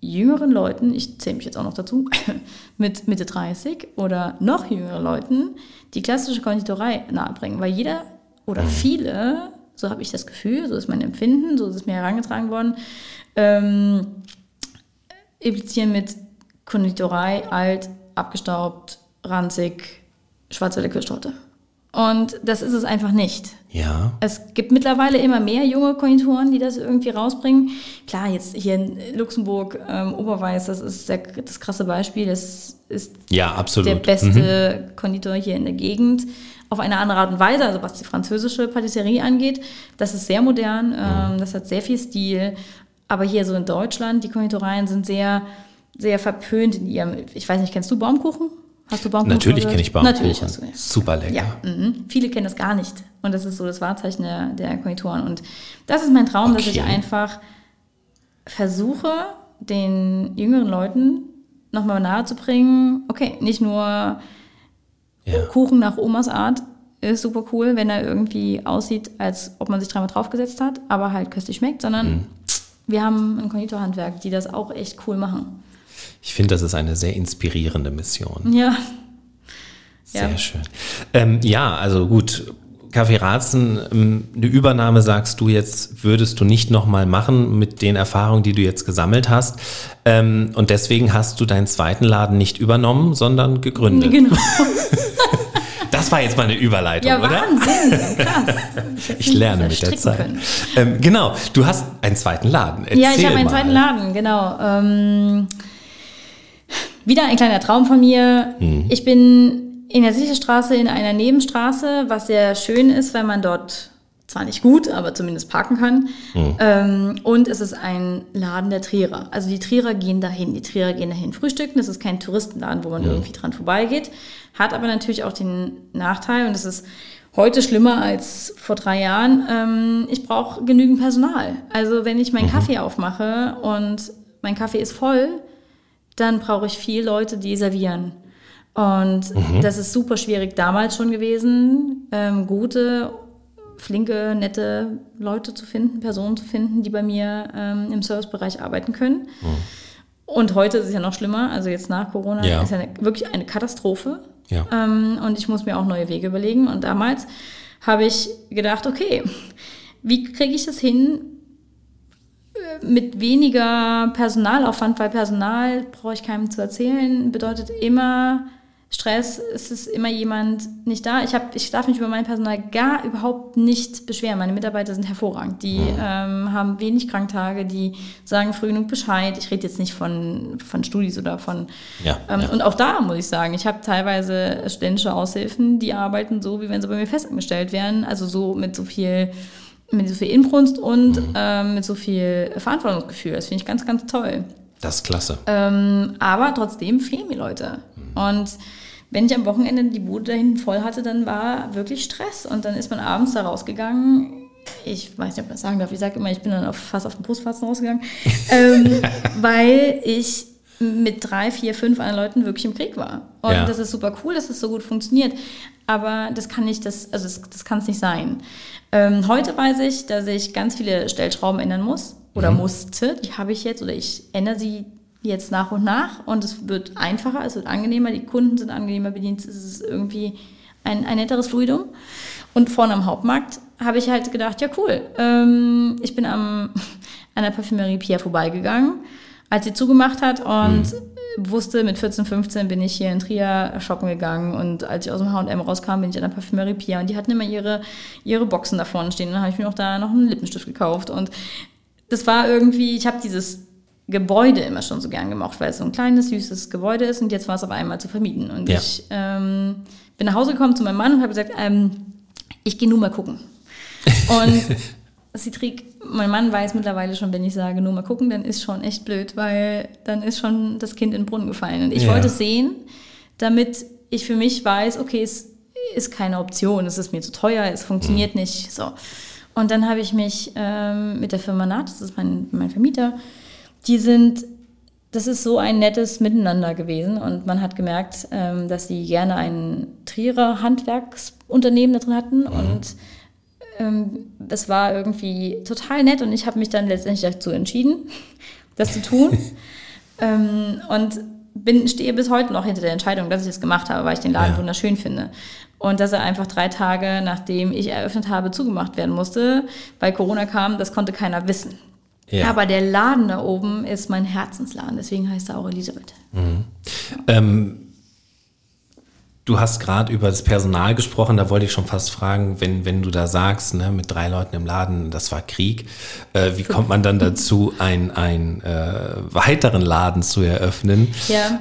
jüngeren Leuten, ich zähle mich jetzt auch noch dazu, mit Mitte 30 oder noch jüngeren Leuten die klassische Konditorei nahebringen, weil jeder oder mhm. viele so habe ich das Gefühl, so ist mein Empfinden, so ist es mir herangetragen worden. Ähm, implizieren mit Konditorei, alt, abgestaubt, ranzig, schwarze Likörtorte. Und das ist es einfach nicht. Ja. Es gibt mittlerweile immer mehr junge Konditoren, die das irgendwie rausbringen. Klar, jetzt hier in Luxemburg, ähm, Oberweiß, das ist der, das krasse Beispiel. Das ist ja, absolut. der beste mhm. Konditor hier in der Gegend auf eine andere Art und Weise, also was die französische Patisserie angeht. Das ist sehr modern, ähm, das hat sehr viel Stil. Aber hier so in Deutschland, die Konditoreien sind sehr, sehr verpönt in ihrem, ich weiß nicht, kennst du Baumkuchen? Hast du Baumkuchen? Natürlich kenne ich Baumkuchen. Natürlich hast du, ja. Super lecker. Ja, mhm. viele kennen das gar nicht. Und das ist so das Wahrzeichen der, der Konditoren. Und das ist mein Traum, okay. dass ich einfach versuche, den jüngeren Leuten nochmal nahe zu bringen, okay, nicht nur ja. Kuchen nach Omas Art ist super cool, wenn er irgendwie aussieht, als ob man sich dreimal draufgesetzt hat, aber halt köstlich schmeckt, sondern mhm. wir haben ein Konditorhandwerk, die das auch echt cool machen. Ich finde, das ist eine sehr inspirierende Mission. Ja. Sehr ja. schön. Ähm, ja, also gut. Kaffee Ratzen, ähm, eine Übernahme sagst du jetzt, würdest du nicht nochmal machen mit den Erfahrungen, die du jetzt gesammelt hast. Ähm, und deswegen hast du deinen zweiten Laden nicht übernommen, sondern gegründet. Genau. Das war jetzt mal eine Überleitung, ja, oder? Wahnsinn, krass. Ich, ich lerne mit der Zeit. Ähm, genau, du hast einen zweiten Laden. Erzähl ja, ich habe einen mal. zweiten Laden, genau. Ähm, wieder ein kleiner Traum von mir. Mhm. Ich bin in der Sicherstraße in einer Nebenstraße, was sehr schön ist, weil man dort zwar nicht gut, aber zumindest parken kann. Mhm. Ähm, und es ist ein Laden der Trierer. Also die Trierer gehen dahin. Die Trierer gehen dahin frühstücken. Das ist kein Touristenladen, wo man mhm. irgendwie dran vorbeigeht. Hat aber natürlich auch den Nachteil, und das ist heute schlimmer als vor drei Jahren, ähm, ich brauche genügend Personal. Also wenn ich meinen mhm. Kaffee aufmache und mein Kaffee ist voll, dann brauche ich viel Leute, die servieren. Und mhm. das ist super schwierig damals schon gewesen, ähm, gute flinke, nette Leute zu finden, Personen zu finden, die bei mir ähm, im Servicebereich arbeiten können. Mhm. Und heute ist es ja noch schlimmer, also jetzt nach Corona ja. ist ja eine, wirklich eine Katastrophe. Ja. Ähm, und ich muss mir auch neue Wege überlegen. Und damals habe ich gedacht, okay, wie kriege ich das hin, äh, mit weniger Personalaufwand, weil Personal, brauche ich keinem zu erzählen, bedeutet immer Stress, es ist immer jemand nicht da. Ich, hab, ich darf mich über mein Personal gar überhaupt nicht beschweren. Meine Mitarbeiter sind hervorragend. Die mhm. ähm, haben wenig Kranktage, die sagen früh genug Bescheid. Ich rede jetzt nicht von, von Studis oder von... Ja, ähm, ja. Und auch da muss ich sagen, ich habe teilweise studentische Aushilfen, die arbeiten so, wie wenn sie bei mir festangestellt wären. Also so mit so viel mit so viel Inbrunst und mhm. ähm, mit so viel Verantwortungsgefühl. Das finde ich ganz, ganz toll. Das ist klasse. Ähm, aber trotzdem fehlen mir Leute. Und wenn ich am Wochenende die Bude da hinten voll hatte, dann war wirklich Stress. Und dann ist man abends da rausgegangen. Ich weiß nicht, ob ich das sagen darf. Ich sage immer, ich bin dann auf, fast auf den Brustfasten rausgegangen. ähm, weil ich mit drei, vier, fünf anderen Leuten wirklich im Krieg war. Und ja. das ist super cool, dass das so gut funktioniert. Aber das kann nicht, das, also das, das kann es nicht sein. Ähm, heute weiß ich, dass ich ganz viele Stellschrauben ändern muss oder mhm. musste. Die habe ich jetzt oder ich ändere sie jetzt nach und nach und es wird einfacher, es wird angenehmer, die Kunden sind angenehmer bedient, es ist irgendwie ein, ein netteres Fluidum. Und vorne am Hauptmarkt habe ich halt gedacht, ja cool, ähm, ich bin am, an der Parfümerie Pierre vorbeigegangen, als sie zugemacht hat und mhm. wusste, mit 14, 15 bin ich hier in Trier shoppen gegangen und als ich aus dem H&M rauskam, bin ich an der Parfümerie Pierre und die hatten immer ihre, ihre Boxen da vorne stehen und dann habe ich mir auch da noch einen Lippenstift gekauft und das war irgendwie, ich habe dieses Gebäude immer schon so gern gemocht, weil es so ein kleines, süßes Gebäude ist und jetzt war es auf einmal zu vermieten. Und ja. ich ähm, bin nach Hause gekommen zu meinem Mann und habe gesagt, ähm, ich gehe nur mal gucken. Und Citrik, mein Mann weiß mittlerweile schon, wenn ich sage, nur mal gucken, dann ist schon echt blöd, weil dann ist schon das Kind in den Brunnen gefallen. Und ich ja. wollte es sehen, damit ich für mich weiß, okay, es ist keine Option, es ist mir zu teuer, es funktioniert mhm. nicht. So. Und dann habe ich mich ähm, mit der Firma Naht, das ist mein, mein Vermieter, die sind, das ist so ein nettes Miteinander gewesen und man hat gemerkt, ähm, dass sie gerne ein Trierer Handwerksunternehmen da drin hatten mhm. und ähm, das war irgendwie total nett und ich habe mich dann letztendlich dazu entschieden, das zu tun ähm, und bin, stehe bis heute noch hinter der Entscheidung, dass ich das gemacht habe, weil ich den Laden ja. wunderschön finde. Und dass er einfach drei Tage, nachdem ich eröffnet habe, zugemacht werden musste, weil Corona kam, das konnte keiner wissen. Ja. Aber der Laden da oben ist mein Herzensladen, deswegen heißt er auch Elisabeth. Mhm. Ähm, du hast gerade über das Personal gesprochen, da wollte ich schon fast fragen, wenn, wenn du da sagst, ne, mit drei Leuten im Laden, das war Krieg, äh, wie kommt man dann dazu, einen äh, weiteren Laden zu eröffnen? Ja,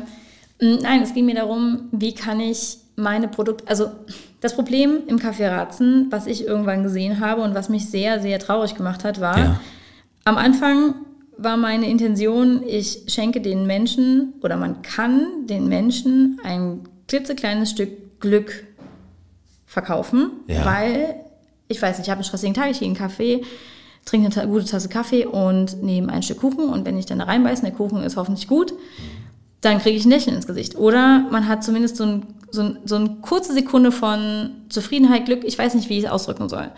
nein, es ging mir darum, wie kann ich meine Produkte, also das Problem im Café Ratzen, was ich irgendwann gesehen habe und was mich sehr, sehr traurig gemacht hat, war, ja am Anfang war meine Intention, ich schenke den Menschen oder man kann den Menschen ein klitzekleines Stück Glück verkaufen, ja. weil ich weiß nicht, ich habe einen stressigen Tag, ich gehe in einen Kaffee, trinke eine gute Tasse Kaffee und nehme ein Stück Kuchen und wenn ich dann da reinbeiße, der Kuchen ist hoffentlich gut, dann kriege ich ein Lächeln ins Gesicht. Oder man hat zumindest so, ein, so, ein, so eine kurze Sekunde von Zufriedenheit, Glück, ich weiß nicht, wie ich es ausdrücken soll.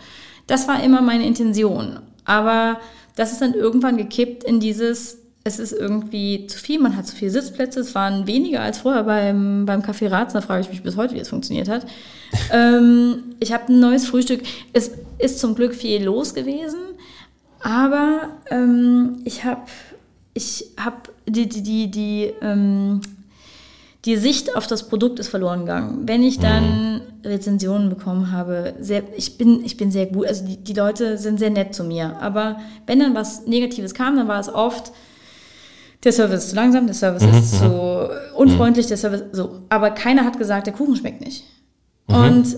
Das war immer meine Intention. Aber das ist dann irgendwann gekippt in dieses, es ist irgendwie zu viel, man hat zu viele Sitzplätze, es waren weniger als vorher beim, beim Café Ratz, da frage ich mich bis heute, wie es funktioniert hat. ähm, ich habe ein neues Frühstück, es ist zum Glück viel los gewesen, aber ähm, ich habe ich hab die, die, die, die ähm, die Sicht auf das Produkt ist verloren gegangen. Wenn ich dann mhm. Rezensionen bekommen habe, sehr, ich, bin, ich bin sehr gut, also die, die Leute sind sehr nett zu mir. Aber wenn dann was Negatives kam, dann war es oft, der Service ist zu langsam, der Service mhm. ist zu mhm. unfreundlich, der Service so. Aber keiner hat gesagt, der Kuchen schmeckt nicht. Mhm. Und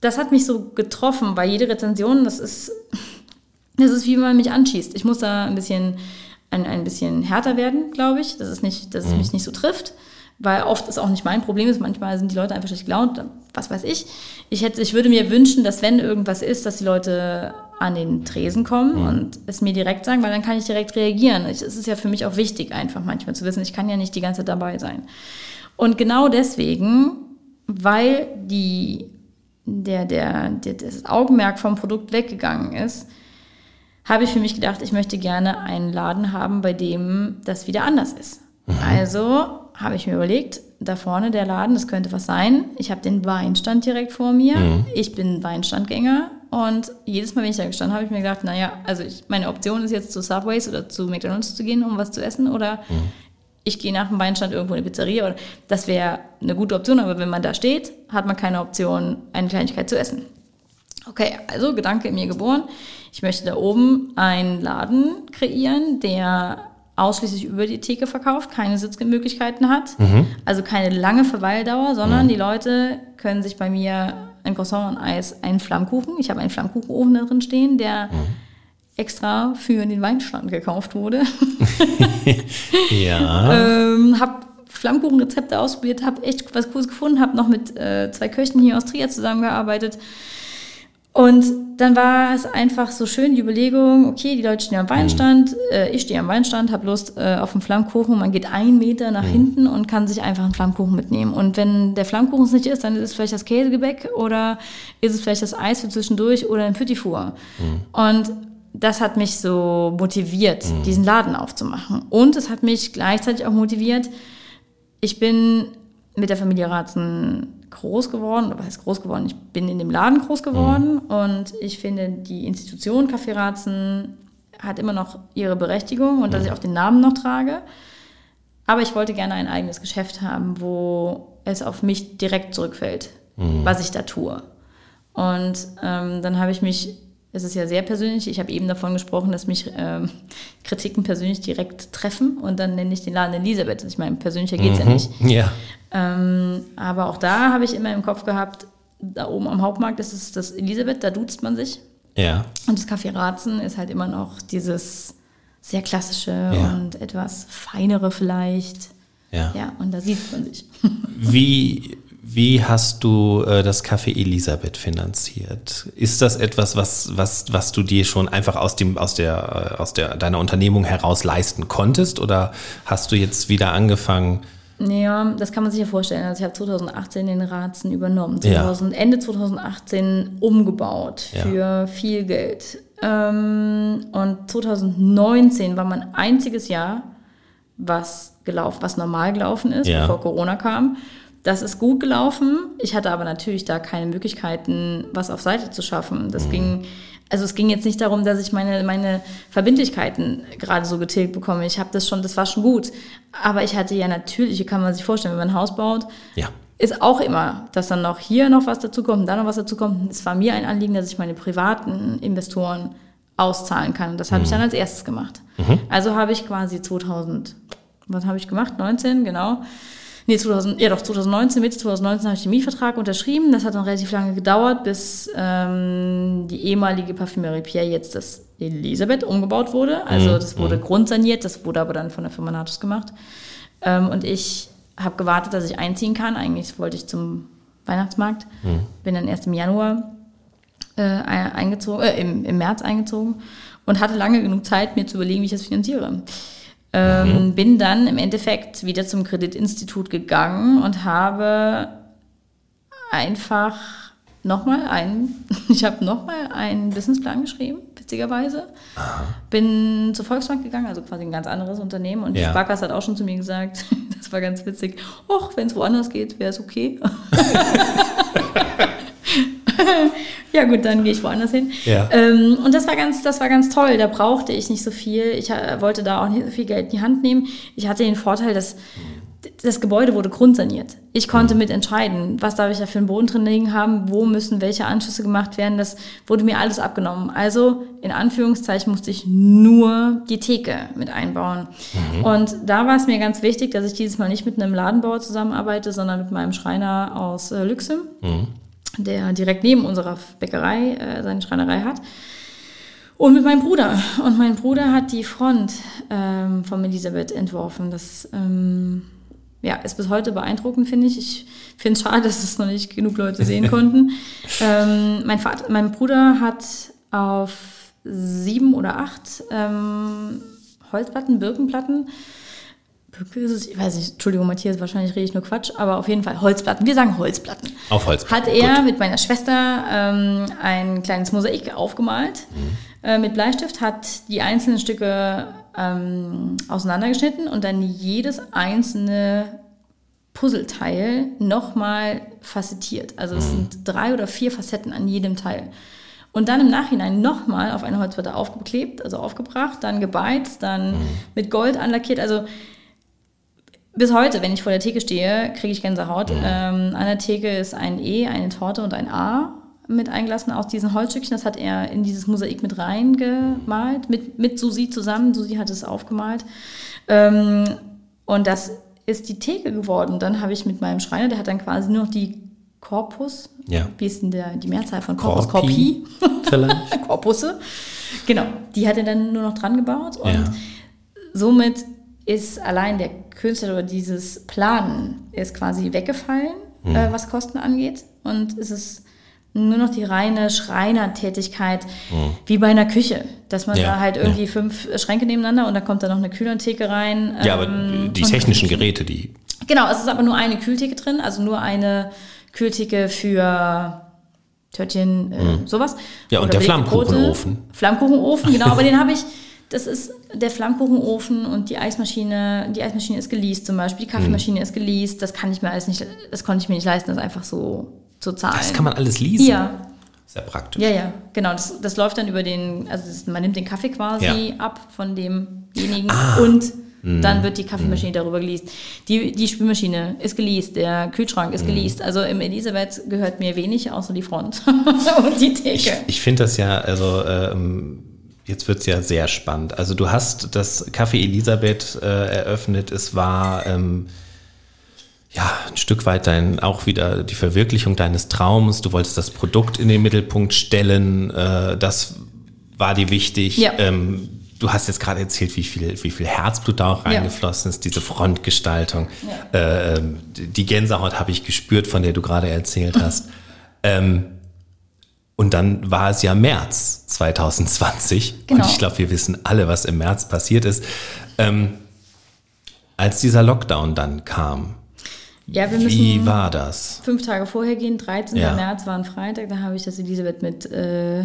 das hat mich so getroffen, weil jede Rezension, das ist, das ist wie wenn man mich anschießt. Ich muss da ein bisschen, ein, ein bisschen härter werden, glaube ich, dass es, nicht, dass es mhm. mich nicht so trifft weil oft ist auch nicht mein Problem ist, manchmal sind die Leute einfach schlecht gelaunt, was weiß ich. Ich, hätte, ich würde mir wünschen, dass wenn irgendwas ist, dass die Leute an den Tresen kommen mhm. und es mir direkt sagen, weil dann kann ich direkt reagieren. Es ist ja für mich auch wichtig, einfach manchmal zu wissen, ich kann ja nicht die ganze Zeit dabei sein. Und genau deswegen, weil die, der, der, der, das Augenmerk vom Produkt weggegangen ist, habe ich für mich gedacht, ich möchte gerne einen Laden haben, bei dem das wieder anders ist. Mhm. Also habe ich mir überlegt, da vorne der Laden, das könnte was sein. Ich habe den Weinstand direkt vor mir. Mhm. Ich bin Weinstandgänger Und jedes Mal, wenn ich da gestanden habe, habe ich mir gedacht, naja, also ich, meine Option ist jetzt zu Subways oder zu McDonalds zu gehen, um was zu essen. Oder mhm. ich gehe nach dem Weinstand irgendwo in eine Pizzeria. Oder, das wäre eine gute Option, aber wenn man da steht, hat man keine Option, eine Kleinigkeit zu essen. Okay, also Gedanke in mir geboren. Ich möchte da oben einen Laden kreieren, der ausschließlich über die Theke verkauft, keine Sitzmöglichkeiten hat, mhm. also keine lange Verweildauer, sondern mhm. die Leute können sich bei mir ein Croissant und Eis, einen Flammkuchen, ich habe einen Flammkuchenofen da drin stehen, der mhm. extra für den Weinstand gekauft wurde. ja. ähm, habe Flammkuchenrezepte ausprobiert, habe echt was Cooles gefunden, habe noch mit äh, zwei Köchen hier aus Trier zusammengearbeitet und dann war es einfach so schön, die Überlegung, okay, die Leute stehen am Weinstand, mhm. äh, ich stehe am Weinstand, habe Lust äh, auf einen Flammkuchen. Man geht einen Meter nach mhm. hinten und kann sich einfach einen Flammkuchen mitnehmen. Und wenn der Flammkuchen es nicht ist, dann ist es vielleicht das Käsegebäck oder ist es vielleicht das Eis für zwischendurch oder ein Petit Four. Mhm. Und das hat mich so motiviert, mhm. diesen Laden aufzumachen. Und es hat mich gleichzeitig auch motiviert, ich bin mit der Familie Ratzen groß geworden, oder was heißt groß geworden? Ich bin in dem Laden groß geworden mhm. und ich finde, die Institution Kaffeeratzen hat immer noch ihre Berechtigung und mhm. dass ich auch den Namen noch trage. Aber ich wollte gerne ein eigenes Geschäft haben, wo es auf mich direkt zurückfällt, mhm. was ich da tue. Und ähm, dann habe ich mich es ist ja sehr persönlich. Ich habe eben davon gesprochen, dass mich ähm, Kritiken persönlich direkt treffen und dann nenne ich den Laden Elisabeth. Ich meine, persönlicher geht es mhm. ja nicht. Ja. Ähm, aber auch da habe ich immer im Kopf gehabt, da oben am Hauptmarkt ist es das Elisabeth, da duzt man sich. Ja. Und das Café Ratzen ist halt immer noch dieses sehr klassische ja. und etwas feinere vielleicht. Ja. Ja, und da sieht man sich. Wie wie hast du äh, das Café Elisabeth finanziert? Ist das etwas, was, was, was du dir schon einfach aus, dem, aus, der, äh, aus der, deiner Unternehmung heraus leisten konntest? Oder hast du jetzt wieder angefangen? Ja, das kann man sich ja vorstellen. Also ich habe 2018 den Ratzen übernommen, 2000, ja. Ende 2018 umgebaut für ja. viel Geld. Ähm, und 2019 war mein einziges Jahr, was gelaufen, was normal gelaufen ist, ja. bevor Corona kam. Das ist gut gelaufen. Ich hatte aber natürlich da keine Möglichkeiten, was auf Seite zu schaffen. Das mhm. ging, also es ging jetzt nicht darum, dass ich meine, meine Verbindlichkeiten gerade so getilgt bekomme. Ich habe das schon, das war schon gut. Aber ich hatte ja natürlich, wie kann man sich vorstellen, wenn man ein Haus baut, ja. ist auch immer, dass dann noch hier noch was dazu kommt da noch was dazu kommt. Es war mir ein Anliegen, dass ich meine privaten Investoren auszahlen kann. Das habe mhm. ich dann als erstes gemacht. Mhm. Also habe ich quasi 2000, was habe ich gemacht? 19, genau nee, 2000, ja doch, 2019, Mitte 2019 habe ich den Mietvertrag unterschrieben. Das hat dann relativ lange gedauert, bis ähm, die ehemalige Parfümerie Pierre jetzt das Elisabeth umgebaut wurde. Also mhm. das wurde mhm. grundsaniert, das wurde aber dann von der Firma Natus gemacht. Ähm, und ich habe gewartet, dass ich einziehen kann. Eigentlich wollte ich zum Weihnachtsmarkt. Mhm. Bin dann erst im Januar äh, eingezogen, äh, im, im März eingezogen und hatte lange genug Zeit, mir zu überlegen, wie ich das finanziere. Ähm, mhm. Bin dann im Endeffekt wieder zum Kreditinstitut gegangen und habe einfach nochmal einen, ich habe nochmal einen Businessplan geschrieben, witzigerweise. Aha. Bin zur Volksbank gegangen, also quasi ein ganz anderes Unternehmen. Und ja. die Sparkasse hat auch schon zu mir gesagt, das war ganz witzig, och, wenn es woanders geht, wäre es okay. ja gut, dann gehe ich woanders hin. Ja. Ähm, und das war ganz, das war ganz toll. Da brauchte ich nicht so viel. Ich äh, wollte da auch nicht so viel Geld in die Hand nehmen. Ich hatte den Vorteil, dass das Gebäude wurde grundsaniert. Ich konnte mhm. mitentscheiden, was darf ich da für einen Boden drin liegen haben, wo müssen welche Anschlüsse gemacht werden. Das wurde mir alles abgenommen. Also in Anführungszeichen musste ich nur die Theke mit einbauen. Mhm. Und da war es mir ganz wichtig, dass ich dieses Mal nicht mit einem Ladenbauer zusammenarbeite, sondern mit meinem Schreiner aus äh, Lüxem. Mhm der direkt neben unserer Bäckerei äh, seine Schreinerei hat. Und mit meinem Bruder. Und mein Bruder hat die Front ähm, von Elisabeth entworfen. Das ähm, ja, ist bis heute beeindruckend, finde ich. Ich finde es schade, dass es noch nicht genug Leute sehen konnten. ähm, mein, Vater, mein Bruder hat auf sieben oder acht ähm, Holzplatten, Birkenplatten ich weiß nicht, Entschuldigung, Matthias, wahrscheinlich rede ich nur Quatsch, aber auf jeden Fall Holzplatten. Wir sagen Holzplatten. Auf Holzplatten. Hat er Gut. mit meiner Schwester ähm, ein kleines Mosaik aufgemalt mhm. äh, mit Bleistift, hat die einzelnen Stücke ähm, auseinandergeschnitten und dann jedes einzelne Puzzleteil nochmal facettiert. Also es mhm. sind drei oder vier Facetten an jedem Teil. und dann im Nachhinein nochmal auf eine Holzplatte aufgeklebt, also aufgebracht, dann gebeizt, dann mhm. mit Gold anlackiert. Also bis heute, wenn ich vor der Theke stehe, kriege ich Gänsehaut. Mhm. Ähm, an der Theke ist ein E, eine Torte und ein A mit eingelassen aus diesen Holzstückchen. Das hat er in dieses Mosaik mit reingemalt, mit, mit Susi zusammen. Susi hat es aufgemalt. Ähm, und das ist die Theke geworden. Dann habe ich mit meinem Schreiner, der hat dann quasi nur noch die Korpus, ja. wie ist denn der, die Mehrzahl von Korpus? Korpi. Vielleicht. Korpusse. Genau, die hat er dann nur noch dran gebaut. Und ja. somit ist allein der Künstler oder dieses Planen ist quasi weggefallen, mhm. äh, was Kosten angeht. Und es ist nur noch die reine Schreinertätigkeit, mhm. wie bei einer Küche. Dass man ja, da halt irgendwie ja. fünf Schränke nebeneinander und da kommt dann noch eine Kühlertheke rein. Ja, aber ähm, die technischen Geräte, die. Genau, es ist aber nur eine Kühltheke drin, also nur eine Kühltheke für Törtchen, äh, mhm. sowas. Ja, und Oder der Flammkuchenofen. Flammkuchenofen, genau, aber den habe ich das ist der Flammkuchenofen und die Eismaschine. Die Eismaschine ist geleast zum Beispiel. Die Kaffeemaschine mhm. ist geleast. Das kann ich mir alles nicht, das konnte ich mir nicht leisten, das einfach so zu zahlen. Das kann man alles leasen? Ja. Sehr praktisch. Ja, ja, genau. Das, das läuft dann über den, also das, man nimmt den Kaffee quasi ja. ab von demjenigen ah. und mhm. dann wird die Kaffeemaschine mhm. darüber geleast. Die, die Spülmaschine ist geleast, der Kühlschrank ist mhm. geleast. Also im Elisabeth gehört mir wenig, außer die Front und die Theke. Ich, ich finde das ja, also ähm, Jetzt wird's ja sehr spannend. Also du hast das Café Elisabeth äh, eröffnet. Es war ähm, ja ein Stück weit dein auch wieder die Verwirklichung deines Traums. Du wolltest das Produkt in den Mittelpunkt stellen. Äh, das war dir wichtig. Ja. Ähm, du hast jetzt gerade erzählt, wie viel, wie viel Herzblut da auch reingeflossen ist, diese Frontgestaltung. Ja. Äh, ähm, die Gänsehaut habe ich gespürt, von der du gerade erzählt hast. ähm, und dann war es ja März 2020. Genau. Und ich glaube, wir wissen alle, was im März passiert ist. Ähm, als dieser Lockdown dann kam, ja, wie war das? Fünf Tage vorher gehen, 13. Ja. März war ein Freitag, da habe ich das Elisabeth mit äh,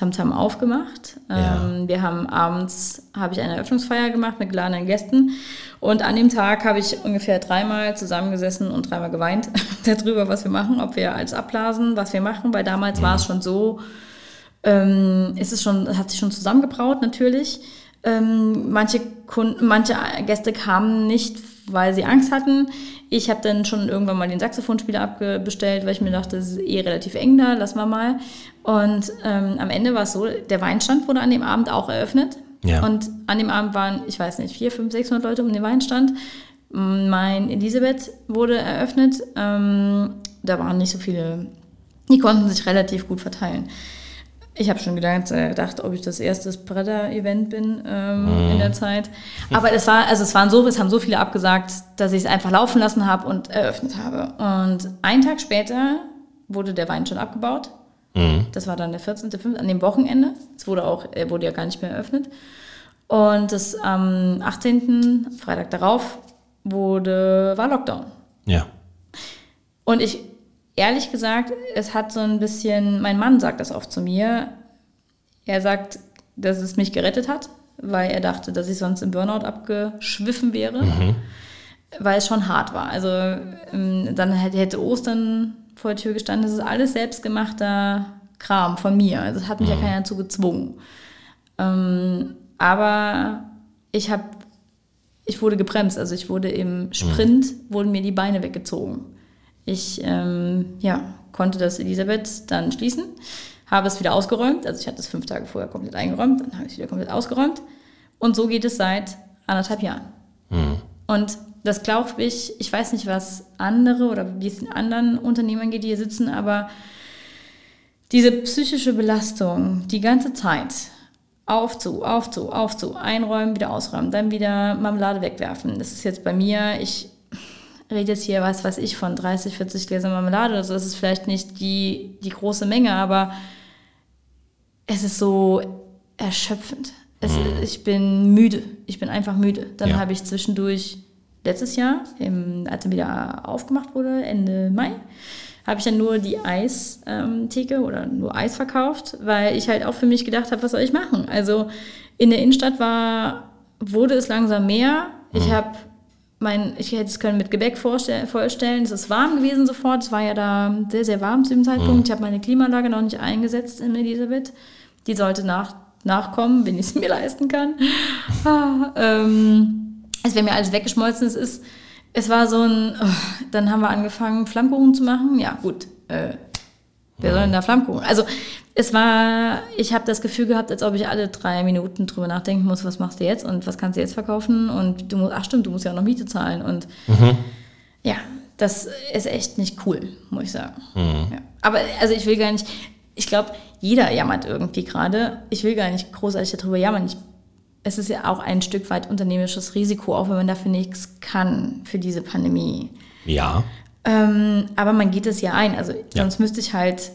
Tamtam aufgemacht. Ja. Ähm, wir haben abends habe ich eine Eröffnungsfeier gemacht mit geladenen Gästen und an dem Tag habe ich ungefähr dreimal zusammengesessen und dreimal geweint darüber, was wir machen, ob wir als abblasen, was wir machen, weil damals mhm. war es schon so, ähm, ist es schon, hat sich schon zusammengebraut natürlich. Ähm, manche Kunden, manche Gäste kamen nicht, weil sie Angst hatten. Ich habe dann schon irgendwann mal den Saxophonspieler abbestellt, weil ich mir dachte, das ist eh relativ eng da, lass mal mal. Und ähm, am Ende war es so, der Weinstand wurde an dem Abend auch eröffnet. Ja. Und an dem Abend waren, ich weiß nicht, vier, fünf, 600 Leute um den Weinstand. Mein Elisabeth wurde eröffnet. Ähm, da waren nicht so viele, die konnten sich relativ gut verteilen. Ich habe schon gedacht, äh, gedacht, ob ich das erste Spreader-Event bin ähm, mhm. in der Zeit. Aber es war, also es waren so, es haben so viele abgesagt, dass ich es einfach laufen lassen habe und eröffnet habe. Und einen Tag später wurde der Wein schon abgebaut. Mhm. Das war dann der 14.05. an dem Wochenende. Es wurde auch, er wurde ja gar nicht mehr eröffnet. Und das am 18. Freitag darauf wurde, war Lockdown. Ja. Und ich ehrlich gesagt, es hat so ein bisschen, mein Mann sagt das oft zu mir, er sagt, dass es mich gerettet hat, weil er dachte, dass ich sonst im Burnout abgeschwiffen wäre, mhm. weil es schon hart war. Also ähm, dann hätte Ostern vor der Tür gestanden, das ist alles selbstgemachter Kram von mir. Also es hat mich mhm. ja keiner dazu gezwungen. Ähm, aber ich habe, ich wurde gebremst, also ich wurde im Sprint, mhm. wurden mir die Beine weggezogen. Ich ähm, ja, konnte das Elisabeth dann schließen, habe es wieder ausgeräumt. Also ich hatte es fünf Tage vorher komplett eingeräumt, dann habe ich es wieder komplett ausgeräumt. Und so geht es seit anderthalb Jahren. Mhm. Und das glaube ich, ich weiß nicht, was andere oder wie es in anderen Unternehmern geht, die hier sitzen, aber diese psychische Belastung die ganze Zeit, auf zu, auf zu, auf zu, einräumen, wieder ausräumen, dann wieder Marmelade wegwerfen. Das ist jetzt bei mir, ich rede jetzt hier, was weiß ich, von 30, 40 Gläser Marmelade oder so. Das ist vielleicht nicht die, die große Menge, aber es ist so erschöpfend. Es, mhm. Ich bin müde. Ich bin einfach müde. Dann ja. habe ich zwischendurch letztes Jahr, im, als er wieder aufgemacht wurde, Ende Mai, habe ich dann nur die Eistheke ähm, oder nur Eis verkauft, weil ich halt auch für mich gedacht habe, was soll ich machen? Also in der Innenstadt war, wurde es langsam mehr. Ich mhm. habe mein, ich hätte es können mit Gebäck vorstellen, vorstellen. Es ist warm gewesen sofort. Es war ja da sehr, sehr warm zu dem Zeitpunkt. Mhm. Ich habe meine Klimaanlage noch nicht eingesetzt in Elisabeth. Die sollte nach, nachkommen, wenn ich es mir leisten kann. ah, ähm, es wäre mir alles weggeschmolzen. Es ist, es war so ein, oh, dann haben wir angefangen, Flammkuchen zu machen. Ja, gut. Äh, wer soll denn da Flammkuchen? Also es war, ich habe das Gefühl gehabt, als ob ich alle drei Minuten drüber nachdenken muss, was machst du jetzt und was kannst du jetzt verkaufen und du musst, ach stimmt, du musst ja auch noch Miete zahlen und mhm. ja, das ist echt nicht cool, muss ich sagen. Mhm. Ja. Aber also ich will gar nicht, ich glaube, jeder jammert irgendwie gerade. Ich will gar nicht großartig darüber jammern. Ich, es ist ja auch ein Stück weit unternehmerisches Risiko, auch wenn man dafür nichts kann für diese Pandemie. Ja. Ähm, aber man geht es ja ein. Also sonst ja. müsste ich halt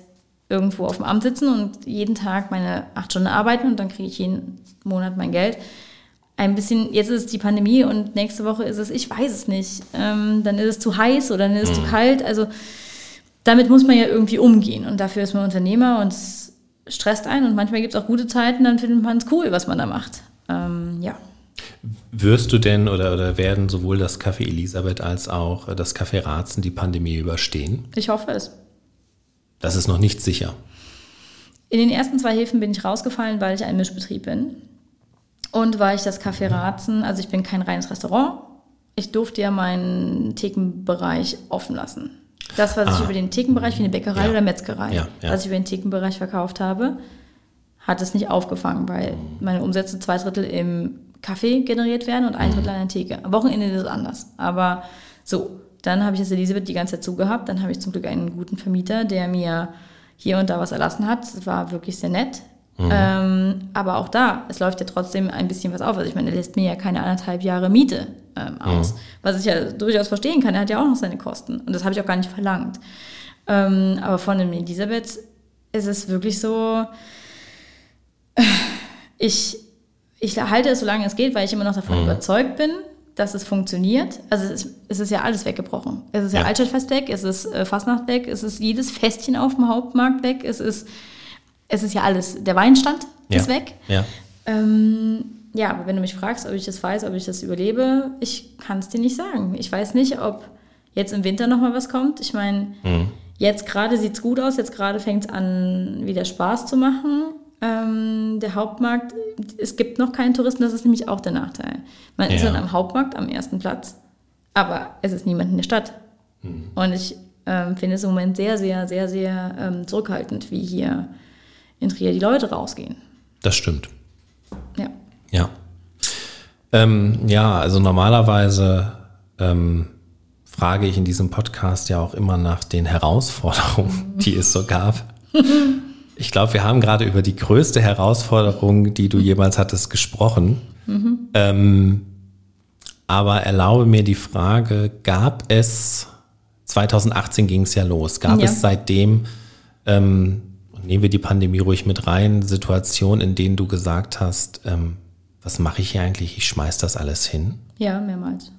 irgendwo auf dem Amt sitzen und jeden Tag meine acht Stunden arbeiten und dann kriege ich jeden Monat mein Geld. Ein bisschen, jetzt ist es die Pandemie und nächste Woche ist es, ich weiß es nicht. Ähm, dann ist es zu heiß oder dann ist es mhm. zu kalt. Also damit muss man ja irgendwie umgehen und dafür ist man Unternehmer und es stresst einen und manchmal gibt es auch gute Zeiten, dann findet man es cool, was man da macht. Ähm, ja. Wirst du denn oder, oder werden sowohl das Café Elisabeth als auch das Café Ratzen die Pandemie überstehen? Ich hoffe es. Das ist noch nicht sicher. In den ersten zwei Hilfen bin ich rausgefallen, weil ich ein Mischbetrieb bin. Und weil ich das Café Ratzen, also ich bin kein reines Restaurant, ich durfte ja meinen Thekenbereich offen lassen. Das, was ah. ich über den Thekenbereich, wie eine Bäckerei ja. oder Metzgerei, ja, ja. was ich über den Thekenbereich verkauft habe, hat es nicht aufgefangen, weil meine Umsätze zwei Drittel im Kaffee generiert werden und ein Drittel an der Theke. Am Wochenende ist es anders. Aber so, dann habe ich das Elisabeth die ganze Zeit zugehabt. Dann habe ich zum Glück einen guten Vermieter, der mir hier und da was erlassen hat. Das war wirklich sehr nett. Mhm. Ähm, aber auch da, es läuft ja trotzdem ein bisschen was auf. Also ich meine, er lässt mir ja keine anderthalb Jahre Miete ähm, aus. Mhm. Was ich ja durchaus verstehen kann. Er hat ja auch noch seine Kosten. Und das habe ich auch gar nicht verlangt. Ähm, aber von dem Elisabeth ist es wirklich so, ich, ich halte es so lange es geht, weil ich immer noch davon mhm. überzeugt bin, dass es funktioniert. Also es ist, es ist ja alles weggebrochen. Es ist ja, ja Altstadtfest weg, es ist äh, Fastnacht weg, es ist jedes Festchen auf dem Hauptmarkt weg, es ist, es ist ja alles. Der Weinstand ja. ist weg. Ja. Ähm, ja, aber wenn du mich fragst, ob ich das weiß, ob ich das überlebe, ich kann es dir nicht sagen. Ich weiß nicht, ob jetzt im Winter nochmal was kommt. Ich meine, mhm. jetzt gerade sieht es gut aus, jetzt gerade fängt es an, wieder Spaß zu machen. Ähm, der Hauptmarkt, es gibt noch keinen Touristen, das ist nämlich auch der Nachteil. Man ja. ist dann am Hauptmarkt am ersten Platz, aber es ist niemand in der Stadt. Mhm. Und ich ähm, finde es im Moment sehr, sehr, sehr, sehr ähm, zurückhaltend, wie hier in Trier die Leute rausgehen. Das stimmt. Ja. Ja. Ähm, ja, also normalerweise ähm, frage ich in diesem Podcast ja auch immer nach den Herausforderungen, die es so gab. Ich glaube, wir haben gerade über die größte Herausforderung, die du jemals hattest, gesprochen. Mhm. Ähm, aber erlaube mir die Frage, gab es, 2018 ging es ja los, gab ja. es seitdem, ähm, nehmen wir die Pandemie ruhig mit rein, Situationen, in denen du gesagt hast, ähm, was mache ich hier eigentlich, ich schmeiß das alles hin? Ja, mehrmals.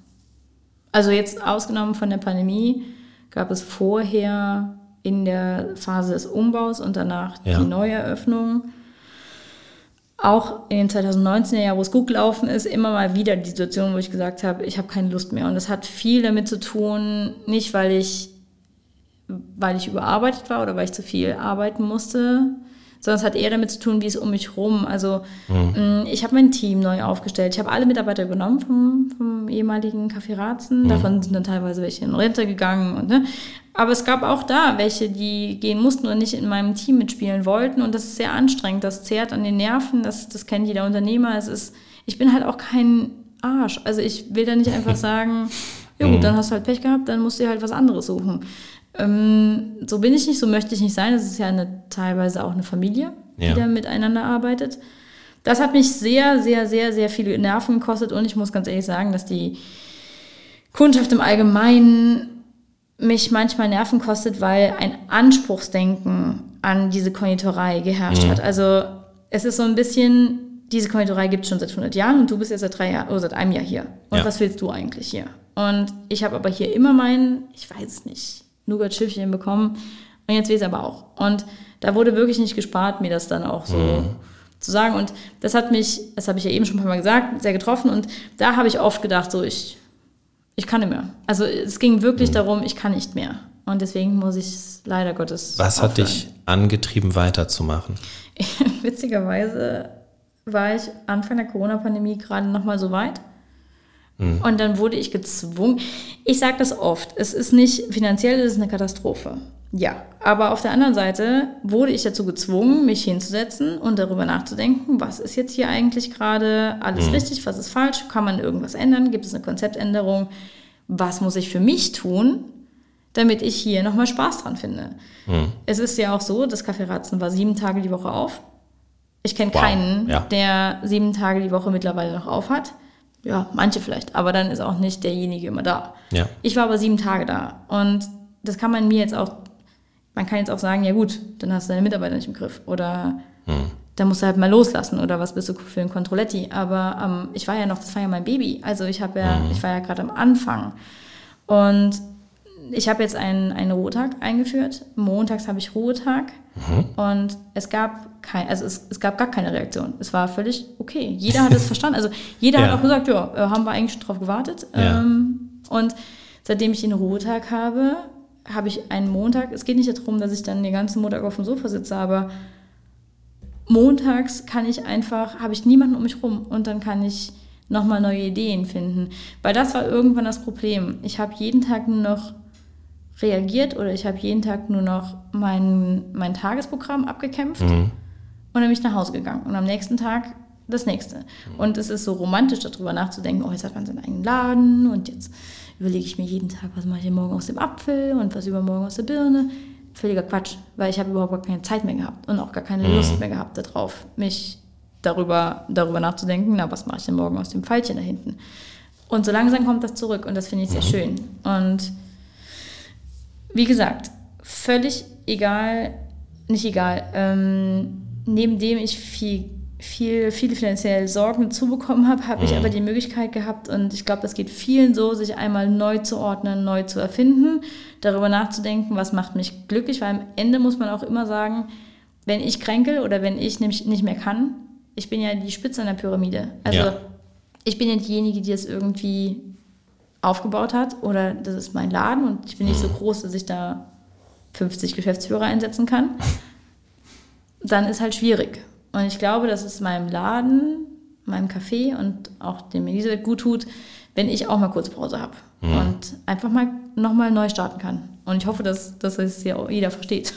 Also jetzt ausgenommen von der Pandemie gab es vorher in der Phase des Umbaus und danach ja. die Neueröffnung. Auch in den 2019er Jahr, wo es gut gelaufen ist, immer mal wieder die Situation, wo ich gesagt habe, ich habe keine Lust mehr. Und das hat viel damit zu tun, nicht weil ich, weil ich überarbeitet war oder weil ich zu viel arbeiten musste, sondern es hat eher damit zu tun, wie es um mich rum. Also mhm. Mm, ich habe mein Team neu aufgestellt. Ich habe alle Mitarbeiter übernommen vom, vom ehemaligen Café Ratzen. Mhm. Davon sind dann teilweise welche in Rente gegangen. Und, ne? Aber es gab auch da welche, die gehen mussten und nicht in meinem Team mitspielen wollten. Und das ist sehr anstrengend. Das zehrt an den Nerven. Das, das kennt jeder Unternehmer. Es ist, ich bin halt auch kein Arsch. Also ich will da nicht einfach sagen, ja gut, mhm. dann hast du halt Pech gehabt, dann musst du dir halt was anderes suchen. Ähm, so bin ich nicht, so möchte ich nicht sein. Das ist ja eine, teilweise auch eine Familie, ja. die da miteinander arbeitet. Das hat mich sehr, sehr, sehr, sehr viele Nerven gekostet und ich muss ganz ehrlich sagen, dass die Kundschaft im Allgemeinen mich manchmal Nerven kostet, weil ein Anspruchsdenken an diese Konditorei geherrscht mhm. hat. Also es ist so ein bisschen, diese Konditorei gibt es schon seit 100 Jahren und du bist jetzt seit drei Jahren oder seit einem Jahr hier. Und ja. was willst du eigentlich hier? Und ich habe aber hier immer meinen, ich weiß es nicht, Nougat-Schiffchen bekommen. Und jetzt will ich es aber auch. Und da wurde wirklich nicht gespart, mir das dann auch so mhm. zu sagen. Und das hat mich, das habe ich ja eben schon ein paar Mal gesagt, sehr getroffen. Und da habe ich oft gedacht, so ich, ich kann nicht mehr. Also es ging wirklich mhm. darum, ich kann nicht mehr. Und deswegen muss ich es leider Gottes. Was aufhören. hat dich angetrieben, weiterzumachen? Witzigerweise war ich Anfang der Corona-Pandemie gerade noch mal so weit. Mhm. Und dann wurde ich gezwungen. Ich sage das oft. Es ist nicht finanziell, es ist eine Katastrophe. Ja, aber auf der anderen Seite wurde ich dazu gezwungen, mich hinzusetzen und darüber nachzudenken, was ist jetzt hier eigentlich gerade alles mhm. richtig, was ist falsch, kann man irgendwas ändern, gibt es eine Konzeptänderung, was muss ich für mich tun, damit ich hier nochmal Spaß dran finde. Mhm. Es ist ja auch so, das Café Ratzen war sieben Tage die Woche auf. Ich kenne wow. keinen, ja. der sieben Tage die Woche mittlerweile noch auf hat. Ja, manche vielleicht, aber dann ist auch nicht derjenige immer da. Ja. Ich war aber sieben Tage da und das kann man mir jetzt auch man kann jetzt auch sagen, ja gut, dann hast du deine Mitarbeiter nicht im Griff oder hm. dann musst du halt mal loslassen oder was bist du für ein Controletti. Aber ähm, ich war ja noch, das war ja mein Baby. Also ich habe ja, hm. ich war ja gerade am Anfang. Und ich habe jetzt einen, einen Ruhetag eingeführt. Montags habe ich Ruhetag. Mhm. Und es gab kein, also es, es gab gar keine Reaktion. Es war völlig okay. Jeder hat es verstanden. Also jeder ja. hat auch gesagt, ja, äh, haben wir eigentlich schon drauf gewartet. Ja. Ähm, und seitdem ich den Ruhetag habe, habe ich einen Montag, es geht nicht darum, dass ich dann den ganzen Montag auf dem Sofa sitze, aber montags kann ich einfach, habe ich niemanden um mich rum und dann kann ich nochmal neue Ideen finden. Weil das war irgendwann das Problem. Ich habe jeden Tag nur noch reagiert oder ich habe jeden Tag nur noch mein, mein Tagesprogramm abgekämpft mhm. und dann bin ich nach Hause gegangen. Und am nächsten Tag das nächste. Und es ist so romantisch, darüber nachzudenken, oh, jetzt hat man seinen eigenen Laden und jetzt überlege ich mir jeden Tag, was mache ich morgen aus dem Apfel und was übermorgen aus der Birne. Völliger Quatsch, weil ich habe überhaupt gar keine Zeit mehr gehabt und auch gar keine Lust mhm. mehr gehabt darauf, mich darüber, darüber nachzudenken, na, was mache ich denn morgen aus dem Pfeilchen da hinten. Und so langsam kommt das zurück und das finde ich sehr mhm. schön. Und wie gesagt, völlig egal, nicht egal, ähm, neben dem ich viel viel, viele finanzielle Sorgen zubekommen habe, habe mhm. ich aber die Möglichkeit gehabt und ich glaube, das geht vielen so, sich einmal neu zu ordnen, neu zu erfinden, darüber nachzudenken, was macht mich glücklich, weil am Ende muss man auch immer sagen, wenn ich kränkel oder wenn ich nämlich nicht mehr kann, ich bin ja die Spitze einer Pyramide. Also ja. ich bin ja diejenige, die es irgendwie aufgebaut hat oder das ist mein Laden und ich bin nicht so mhm. groß, dass ich da 50 Geschäftsführer einsetzen kann. Dann ist halt schwierig. Und ich glaube, dass es meinem Laden, meinem Café und auch dem Elisabeth gut tut, wenn ich auch mal kurz Pause habe mhm. und einfach mal nochmal neu starten kann. Und ich hoffe, dass, dass es ja auch jeder versteht.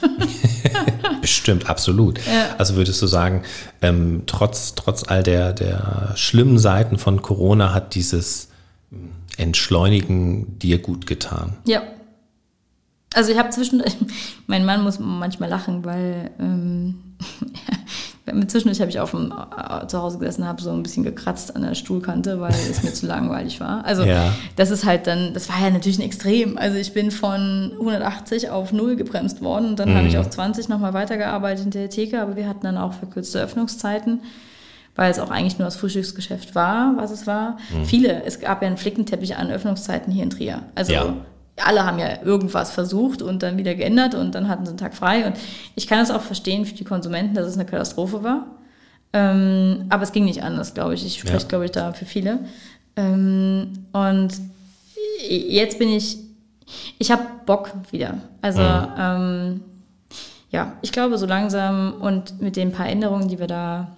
Bestimmt, absolut. Ja. Also würdest du sagen, ähm, trotz, trotz all der, der schlimmen Seiten von Corona hat dieses Entschleunigen dir gut getan? Ja. Also ich habe zwischendurch, mein Mann muss manchmal lachen, weil ähm, Zwischendurch habe ich auf dem, äh, zu Hause gesessen, habe so ein bisschen gekratzt an der Stuhlkante, weil es mir zu langweilig war. Also ja. das ist halt dann, das war ja natürlich ein Extrem. Also ich bin von 180 auf 0 gebremst worden und dann mhm. habe ich auf 20 nochmal weitergearbeitet in der Theke, aber wir hatten dann auch verkürzte Öffnungszeiten weil es auch eigentlich nur das Frühstücksgeschäft war, was es war. Mhm. Viele, es gab ja einen Flickenteppich an Öffnungszeiten hier in Trier. Also ja alle haben ja irgendwas versucht und dann wieder geändert und dann hatten sie einen Tag frei. Und ich kann es auch verstehen für die Konsumenten, dass es eine Katastrophe war. Ähm, aber es ging nicht anders, glaube ich. Ich spreche, ja. glaube ich, da für viele. Ähm, und jetzt bin ich, ich habe Bock wieder. Also, mhm. ähm, ja, ich glaube, so langsam und mit den paar Änderungen, die wir da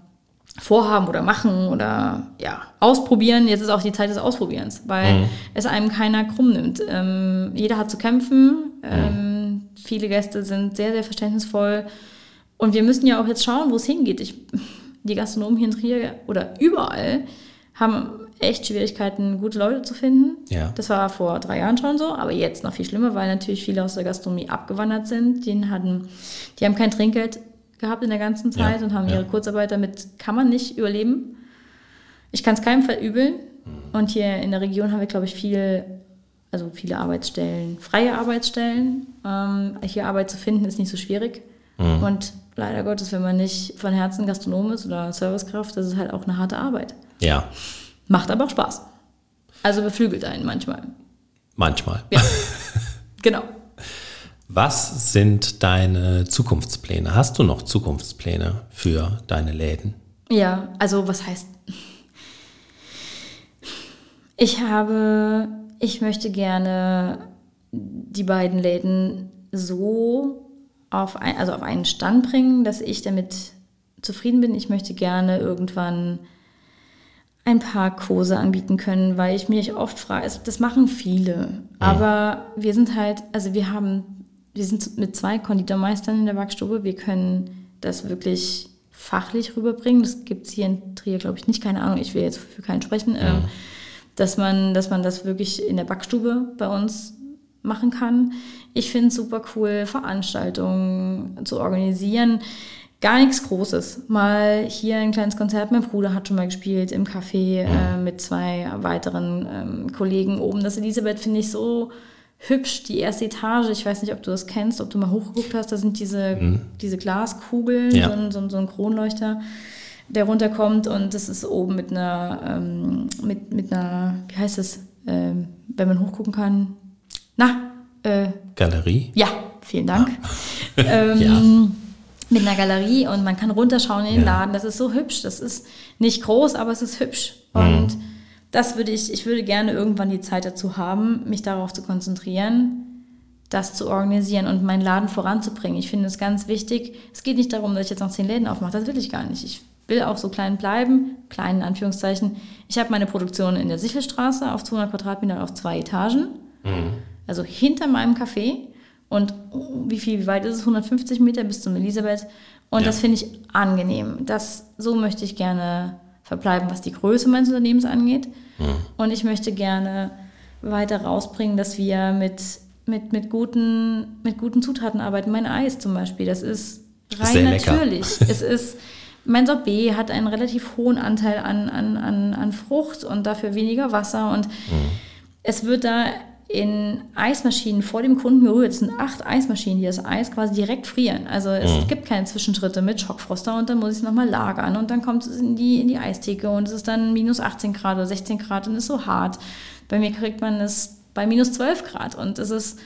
vorhaben oder machen oder ja, ausprobieren. Jetzt ist auch die Zeit des Ausprobierens, weil mhm. es einem keiner krumm nimmt. Ähm, jeder hat zu kämpfen. Ähm, mhm. Viele Gäste sind sehr, sehr verständnisvoll. Und wir müssen ja auch jetzt schauen, wo es hingeht. Ich, die Gastronomen hier in Trier oder überall haben echt Schwierigkeiten, gute Leute zu finden. Ja. Das war vor drei Jahren schon so, aber jetzt noch viel schlimmer, weil natürlich viele aus der Gastronomie abgewandert sind. Die hatten, die haben kein Trinkgeld gehabt in der ganzen Zeit ja, und haben ja. ihre Kurzarbeit. Damit kann man nicht überleben. Ich kann es keinem verübeln. Mhm. Und hier in der Region haben wir, glaube ich, viel, also viele Arbeitsstellen, freie Arbeitsstellen. Ähm, hier Arbeit zu finden ist nicht so schwierig. Mhm. Und leider Gottes, wenn man nicht von Herzen Gastronom ist oder Servicekraft, das ist halt auch eine harte Arbeit. Ja. Macht aber auch Spaß. Also beflügelt einen manchmal. Manchmal. Ja. genau. Was sind deine Zukunftspläne? Hast du noch Zukunftspläne für deine Läden? Ja, also was heißt? Ich habe ich möchte gerne die beiden Läden so auf, ein, also auf einen Stand bringen, dass ich damit zufrieden bin. Ich möchte gerne irgendwann ein paar Kurse anbieten können, weil ich mich oft frage, das machen viele, aber wir sind halt, also wir haben, wir sind mit zwei Konditormeistern in der Backstube, wir können das wirklich fachlich rüberbringen. Das gibt es hier in Trier, glaube ich, nicht, keine Ahnung, ich will jetzt für keinen sprechen, ja. ähm, dass, man, dass man das wirklich in der Backstube bei uns machen kann. Ich finde es super cool, Veranstaltungen zu organisieren. Gar nichts Großes. Mal hier ein kleines Konzert. Mein Bruder hat schon mal gespielt im Café äh, mit zwei weiteren ähm, Kollegen oben. Das Elisabeth finde ich so hübsch. Die erste Etage, ich weiß nicht, ob du das kennst, ob du mal hochgeguckt hast, da sind diese, mhm. diese Glaskugeln, ja. so, ein, so, so ein Kronleuchter der runterkommt und das ist oben mit einer, ähm, mit, mit einer, wie heißt das, ähm, wenn man hochgucken kann? Na, äh, Galerie? Ja, vielen Dank. ähm, ja. Mit einer Galerie und man kann runterschauen in den ja. Laden. Das ist so hübsch. Das ist nicht groß, aber es ist hübsch. Mhm. Das würde ich, ich würde gerne irgendwann die Zeit dazu haben, mich darauf zu konzentrieren, das zu organisieren und meinen Laden voranzubringen. Ich finde es ganz wichtig. Es geht nicht darum, dass ich jetzt noch zehn Läden aufmache. Das will ich gar nicht. Ich will auch so klein bleiben, klein in Anführungszeichen. Ich habe meine Produktion in der Sichelstraße auf 200 Quadratmetern auf zwei Etagen. Mhm. Also hinter meinem Café. Und wie viel, wie weit ist es? 150 Meter bis zum Elisabeth. Und ja. das finde ich angenehm. Das, so möchte ich gerne verbleiben, was die Größe meines Unternehmens angeht. Mhm. Und ich möchte gerne weiter rausbringen, dass wir mit, mit, mit, guten, mit guten Zutaten arbeiten. Mein Eis zum Beispiel, das ist rein Sehr natürlich. es ist, mein Sorbet hat einen relativ hohen Anteil an, an, an, an Frucht und dafür weniger Wasser. Und mhm. es wird da in Eismaschinen vor dem Kunden gerührt. Es sind acht Eismaschinen, die das Eis quasi direkt frieren. Also es mhm. gibt keine Zwischenschritte mit Schockfroster und dann muss ich es nochmal lagern und dann kommt es in die, in die Eistheke und es ist dann minus 18 Grad oder 16 Grad und ist so hart. Bei mir kriegt man es bei minus 12 Grad und es ist,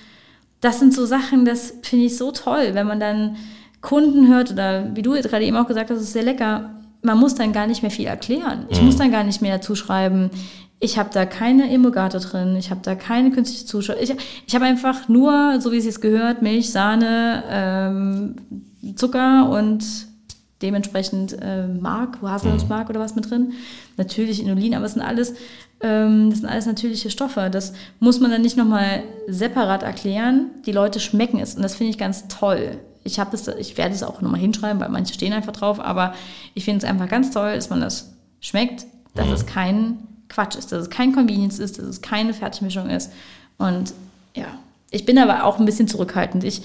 das sind so Sachen, das finde ich so toll, wenn man dann Kunden hört oder wie du jetzt gerade eben auch gesagt hast, es ist sehr lecker. Man muss dann gar nicht mehr viel erklären. Ich mhm. muss dann gar nicht mehr dazu schreiben, ich habe da keine Emulgator drin, ich habe da keine künstliche Zuschauer. Ich, ich habe einfach nur, so wie es jetzt gehört, Milch, Sahne, ähm, Zucker und dementsprechend äh, Mark, Haselnussmark oder was mit drin. Natürlich Inulin, aber es sind alles, ähm, das sind alles natürliche Stoffe. Das muss man dann nicht nochmal separat erklären. Die Leute schmecken es und das finde ich ganz toll. Ich, das, ich werde es auch nochmal hinschreiben, weil manche stehen einfach drauf, aber ich finde es einfach ganz toll, dass man das schmeckt, dass mhm. es kein Quatsch ist, dass es kein Convenience ist, dass es keine Fertigmischung ist. Und ja, ich bin aber auch ein bisschen zurückhaltend. Ich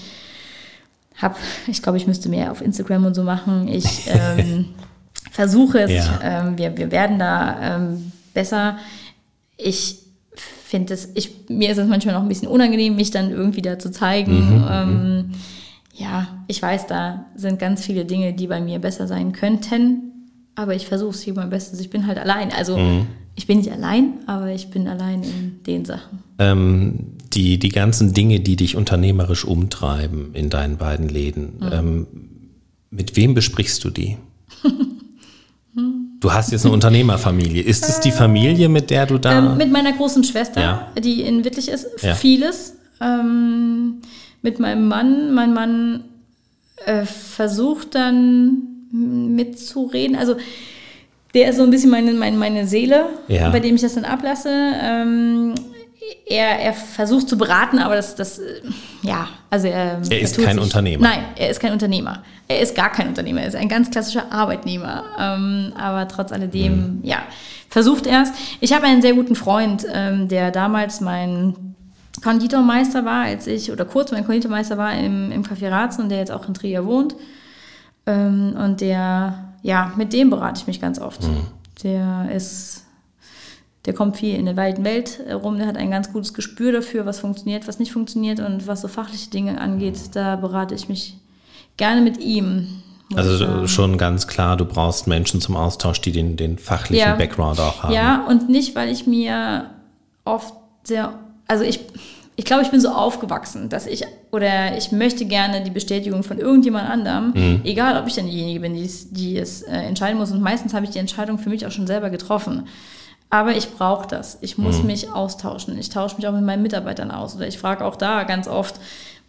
habe, ich glaube, ich müsste mehr auf Instagram und so machen. Ich ähm, versuche es. Ja. Ähm, wir, wir werden da ähm, besser. Ich finde es, ich, mir ist es manchmal noch ein bisschen unangenehm, mich dann irgendwie da zu zeigen. Mhm, ähm, mhm. ja, ich weiß, da sind ganz viele Dinge, die bei mir besser sein könnten. Aber ich versuche es hier mein Bestes. Ich bin halt allein. Also mhm ich bin nicht allein, aber ich bin allein in den Sachen. Ähm, die, die ganzen Dinge, die dich unternehmerisch umtreiben in deinen beiden Läden, mhm. ähm, mit wem besprichst du die? Du hast jetzt eine Unternehmerfamilie. Ist es die Familie, mit der du da. Ähm, mit meiner großen Schwester, ja. die in Wittlich ist, ja. vieles. Ähm, mit meinem Mann. Mein Mann äh, versucht dann mitzureden. Also der ist so ein bisschen meine, meine, meine Seele, ja. bei dem ich das dann ablasse. Ähm, er, er versucht zu beraten, aber das, das ja, also er. Er ist kein sich, Unternehmer. Nein, er ist kein Unternehmer. Er ist gar kein Unternehmer. Er ist ein ganz klassischer Arbeitnehmer. Ähm, aber trotz alledem, mhm. ja, versucht er es. Ich habe einen sehr guten Freund, ähm, der damals mein Konditormeister war, als ich, oder kurz mein Konditormeister war im, im Café Ratzen und der jetzt auch in Trier wohnt. Ähm, und der ja, mit dem berate ich mich ganz oft. Mhm. Der ist, der kommt viel in der weiten Welt rum, der hat ein ganz gutes Gespür dafür, was funktioniert, was nicht funktioniert und was so fachliche Dinge angeht, da berate ich mich gerne mit ihm. Also schon ganz klar, du brauchst Menschen zum Austausch, die den, den fachlichen ja. Background auch haben. Ja, und nicht, weil ich mir oft sehr, also ich ich glaube, ich bin so aufgewachsen, dass ich oder ich möchte gerne die Bestätigung von irgendjemand anderem, mhm. egal ob ich dann diejenige bin, die, die es äh, entscheiden muss. Und meistens habe ich die Entscheidung für mich auch schon selber getroffen. Aber ich brauche das. Ich muss mich austauschen. Ich tausche mich auch mit meinen Mitarbeitern aus. Oder ich frage auch da ganz oft,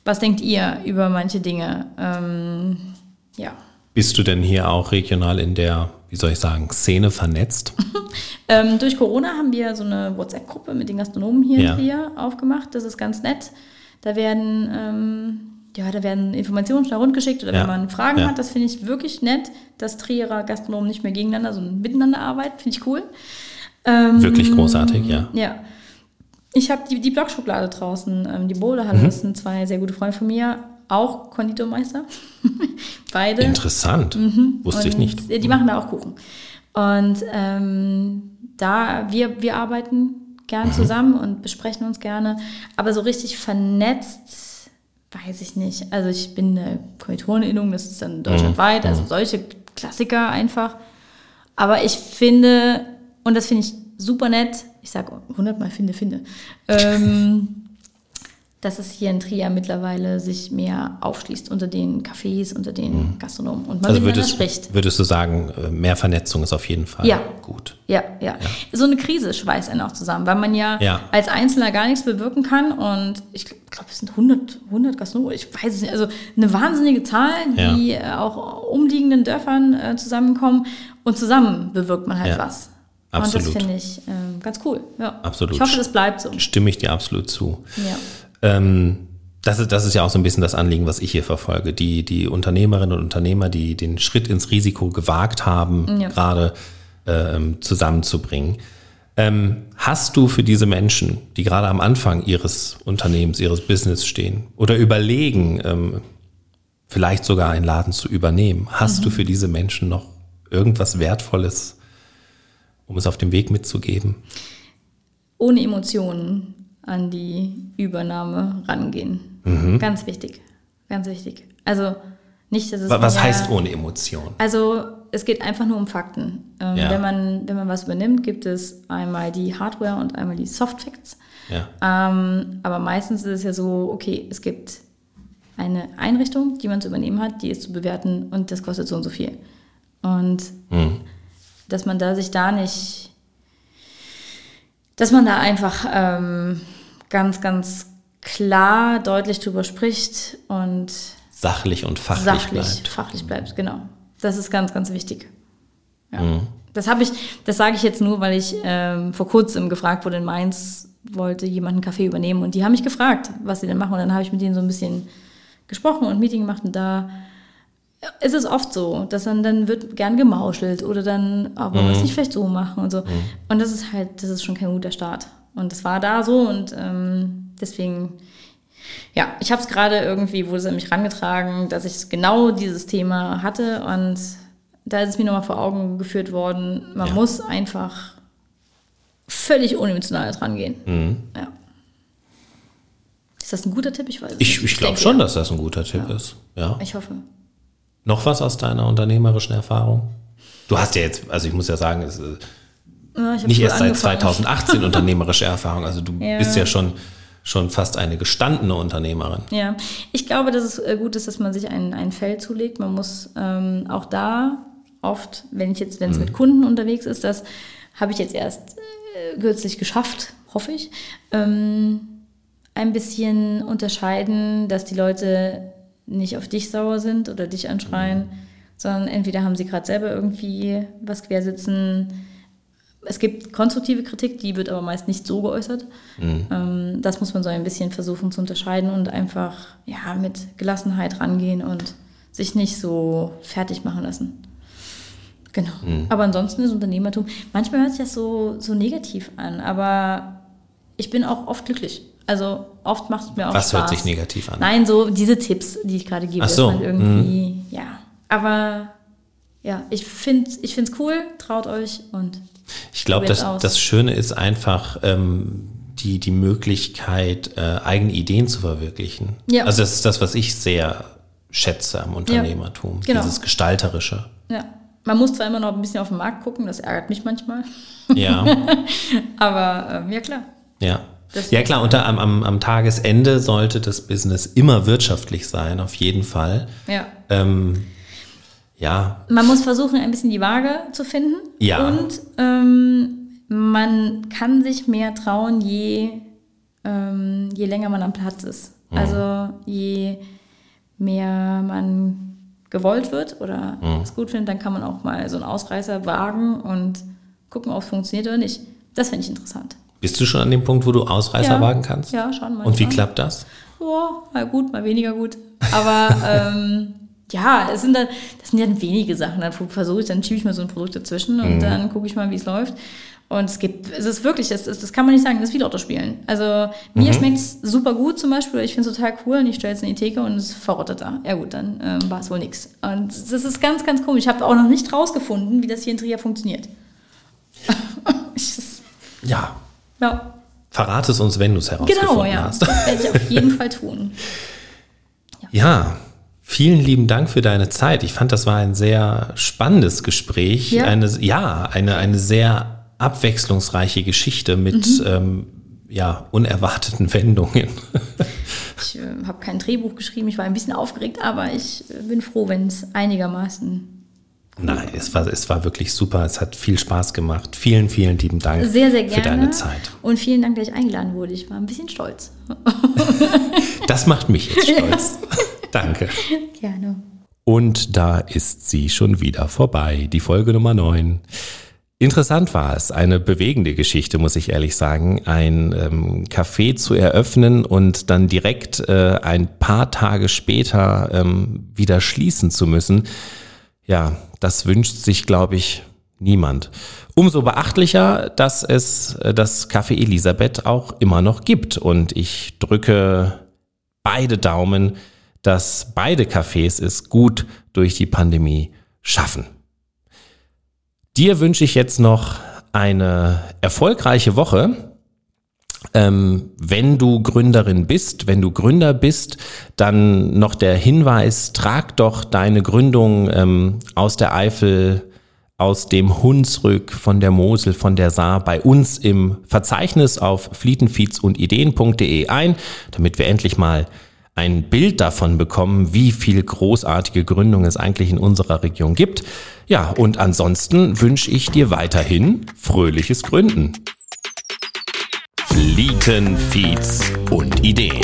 was denkt ihr über manche Dinge? Ähm, ja. Bist du denn hier auch regional in der, wie soll ich sagen, Szene vernetzt? Ähm, durch Corona haben wir so eine WhatsApp-Gruppe mit den Gastronomen hier Ja. in Trier aufgemacht. Das ist ganz nett. Da werden, ähm, ja, da werden Informationen schnell rundgeschickt oder Ja. wenn man Fragen Ja. hat. Das finde ich wirklich nett, dass Trierer Gastronomen nicht mehr gegeneinander, sondern miteinander arbeiten. Finde ich cool. Ähm, Wirklich großartig, ja. Ja. Ich habe die, die Blockschublade draußen, ähm, die Bohlehalle, Mhm. das sind zwei sehr gute Freunde von mir, auch Konditormeister. Beide. Interessant. Wusste ich Und nicht. Die machen da auch Kuchen. Und ähm, da, wir, wir arbeiten gern Mhm. zusammen und besprechen uns gerne. Aber so richtig vernetzt, weiß ich nicht. Also ich bin eine Konditorenerinnung, das ist dann deutschlandweit, Mhm. also solche Klassiker einfach. Aber ich finde, und das finde ich super nett, ich sage hundertmal finde, finde, ähm, dass es hier in Trier mittlerweile sich mehr aufschließt unter den Cafés, unter den Gastronomen und man Also miteinander würdest, spricht. würdest du sagen, äh, mehr Vernetzung ist auf jeden Fall Ja. gut. Ja, ja, So eine Krise schweißt einen auch zusammen, weil man ja, Ja. als Einzelner gar nichts bewirken kann. Und ich glaube, es sind 100, 100 Gastronomen, ich weiß es nicht. Also eine wahnsinnige Zahl, Ja. die äh, auch umliegenden Dörfern äh, zusammenkommen. Und zusammen bewirkt man halt Ja. was. Absolut. Und das finde ich ähm, ganz cool. Ja. Absolut. Ich hoffe, das bleibt so. Stimme ich dir absolut zu. Ja. Ähm, das, ist, das ist ja auch so ein bisschen das Anliegen, was ich hier verfolge. Die, die Unternehmerinnen und Unternehmer, die den Schritt ins Risiko gewagt haben, Ja. gerade ähm, zusammenzubringen. Ähm, hast du für diese Menschen, die gerade am Anfang ihres Unternehmens, ihres Business stehen oder überlegen, ähm, vielleicht sogar einen Laden zu übernehmen, hast Mhm. du für diese Menschen noch irgendwas Wertvolles, um es auf dem Weg mitzugeben? Ohne Emotionen an die Übernahme rangehen. Mhm. Ganz wichtig. Ganz wichtig. Also nicht, dass es. Wa- Was mir- heißt ohne Emotion? Also es geht einfach nur um Fakten. Ähm, Ja. wenn, man, wenn man was übernimmt, gibt es einmal die Hardware und einmal die Soft Facts. Ja. Ähm, aber meistens ist es ja so, okay, es gibt eine Einrichtung, die man zu übernehmen hat, die ist zu bewerten und das kostet so und so viel. Und Hm. dass man da sich da nicht, dass man da einfach ähm, ganz, ganz klar, deutlich drüber spricht und Sachlich und fachlich, sachlich, bleibt. fachlich bleibt, genau. Das ist ganz, ganz wichtig. Ja. Mhm. Das habe ich, das sage ich jetzt nur, weil ich ähm, vor kurzem gefragt wurde in Mainz, wollte jemand einen Kaffee übernehmen und die haben mich gefragt, was sie denn machen und dann habe ich mit denen so ein bisschen gesprochen und Meeting gemacht und da ist es oft so, dass dann, dann wird gern gemauschelt oder dann, aber Mhm. was nicht vielleicht so machen und so. Und das ist halt, das ist schon kein guter Start. Und das war da so und ähm, deswegen, ja, ich habe es gerade irgendwie, wurde es an mich rangetragen, dass ich genau dieses Thema hatte und da ist es mir nochmal vor Augen geführt worden, man Ja. muss einfach völlig unemotional dran gehen. Ja. Ist das ein guter Tipp? Ich weiß es Mhm. Ich, nicht. ich glaube schon, ja. dass das ein guter Tipp ist. Ja. Ich hoffe. Noch was aus deiner unternehmerischen Erfahrung? Du hast ja jetzt, also ich muss ja sagen, es ist Ja, nicht erst seit angefangen. 2018 unternehmerische Erfahrung. Also du Ja. bist ja schon, schon fast eine gestandene Unternehmerin. Ja, ich glaube, dass es äh, gut ist, dass man sich ein, ein Feld zulegt. Man muss ähm, auch da oft, wenn ich jetzt, wenn Mhm. es mit Kunden unterwegs ist, das habe ich jetzt erst äh, kürzlich geschafft, hoffe ich, ähm, ein bisschen unterscheiden, dass die Leute nicht auf dich sauer sind oder dich anschreien, sondern entweder haben sie gerade selber irgendwie was quersitzen. Es gibt konstruktive Kritik, die wird aber meist nicht so geäußert. Ähm, das muss man so ein bisschen versuchen zu unterscheiden und einfach ja, mit Gelassenheit rangehen und sich nicht so fertig machen lassen. Genau. Aber ansonsten ist Unternehmertum, manchmal hört sich das so, so negativ an, aber ich bin auch oft glücklich. Also oft macht es mir auch Was Spaß. hört sich negativ an? Nein, so diese Tipps, die ich gerade gebe, Ach so, irgendwie, ja. Aber ja, ich finde es ich cool, traut euch und Ich glaube, das, aus. das Schöne ist einfach ähm, die, die Möglichkeit, äh, eigene Ideen zu verwirklichen. Ja. Also das ist das, was ich sehr schätze am Unternehmertum, genau. dieses Gestalterische. ja. Man muss zwar immer noch ein bisschen auf den Markt gucken, das ärgert mich manchmal. Ja, Aber ähm, ja klar. ja. Ja klar, unter, am, am, am Tagesende sollte das Business immer wirtschaftlich sein, auf jeden Fall. Ja. Ähm, ja, Man muss versuchen, ein bisschen die Waage zu finden. Ja. Und ähm, man kann sich mehr trauen, je, ähm, je länger man am Platz ist. Mhm. Also je mehr man gewollt wird oder mhm. es gut findet, dann kann man auch mal so einen Ausreißer wagen und gucken, ob es funktioniert oder nicht. Das finde ich interessant. Bist du schon an dem Punkt, wo du Ausreißer ja. wagen kannst? Ja, schon mal. Und wie klappt das? Oh, mal gut, mal weniger gut. Aber ähm, ja, es sind dann, das sind ja wenige Sachen. Dann versuche ich, dann schiebe ich mal so ein Produkt dazwischen und mhm. dann gucke ich mal, wie es läuft. Und es gibt, es ist wirklich, das, das kann man nicht sagen, das ist wie Lotto spielen. Also mir mhm. schmeckt es super gut zum Beispiel, ich finde es total cool und ich stelle es in die Theke und es verrottet da. Ja gut, dann ähm, war es wohl nichts. Und das ist ganz, ganz komisch. Ich habe auch noch nicht rausgefunden, wie das hier in Trier funktioniert. ja. Ja. Verrate es uns, wenn du es herausgefunden genau, ja. hast. Das werde ich auf jeden Fall tun. Ja. ja. Vielen lieben Dank für deine Zeit. Ich fand, das war ein sehr spannendes Gespräch. Ja, eine, ja, eine, eine sehr abwechslungsreiche Geschichte mit mhm. ähm, ja, unerwarteten Wendungen. ich äh, habe kein Drehbuch geschrieben, ich war ein bisschen aufgeregt, aber ich äh, bin froh, wenn es einigermaßen. Nein, es war, es war wirklich super. Es hat viel Spaß gemacht. Vielen, vielen lieben Dank sehr, sehr gerne. für deine Zeit. Und vielen Dank, dass ich eingeladen wurde. Ich war ein bisschen stolz. das macht mich jetzt stolz. Ja. Danke. Gerne. Und da ist sie schon wieder vorbei. Die Folge Nummer 9. Interessant war es, eine bewegende Geschichte, muss ich ehrlich sagen, ein ähm, Café zu eröffnen und dann direkt äh, ein paar Tage später ähm, wieder schließen zu müssen. Ja, das wünscht sich, glaube ich, niemand. Umso beachtlicher, dass es äh, das Café Elisabeth auch immer noch gibt. Und ich drücke beide Daumen, dass beide Cafés es gut durch die Pandemie schaffen. Dir wünsche ich jetzt noch eine erfolgreiche Woche. Ähm, wenn du Gründerin bist, wenn du Gründer bist, dann noch der Hinweis, trag doch deine Gründung ähm, aus der Eifel, aus dem Hunsrück, von der Mosel, von der Saar bei uns im Verzeichnis auf flietenfeeds und ideen.de ein, damit wir endlich mal ein Bild davon bekommen, wie viel großartige Gründung es eigentlich in unserer Region gibt. Ja, und ansonsten wünsche ich dir weiterhin fröhliches Gründen. Flieten, Feeds und Ideen.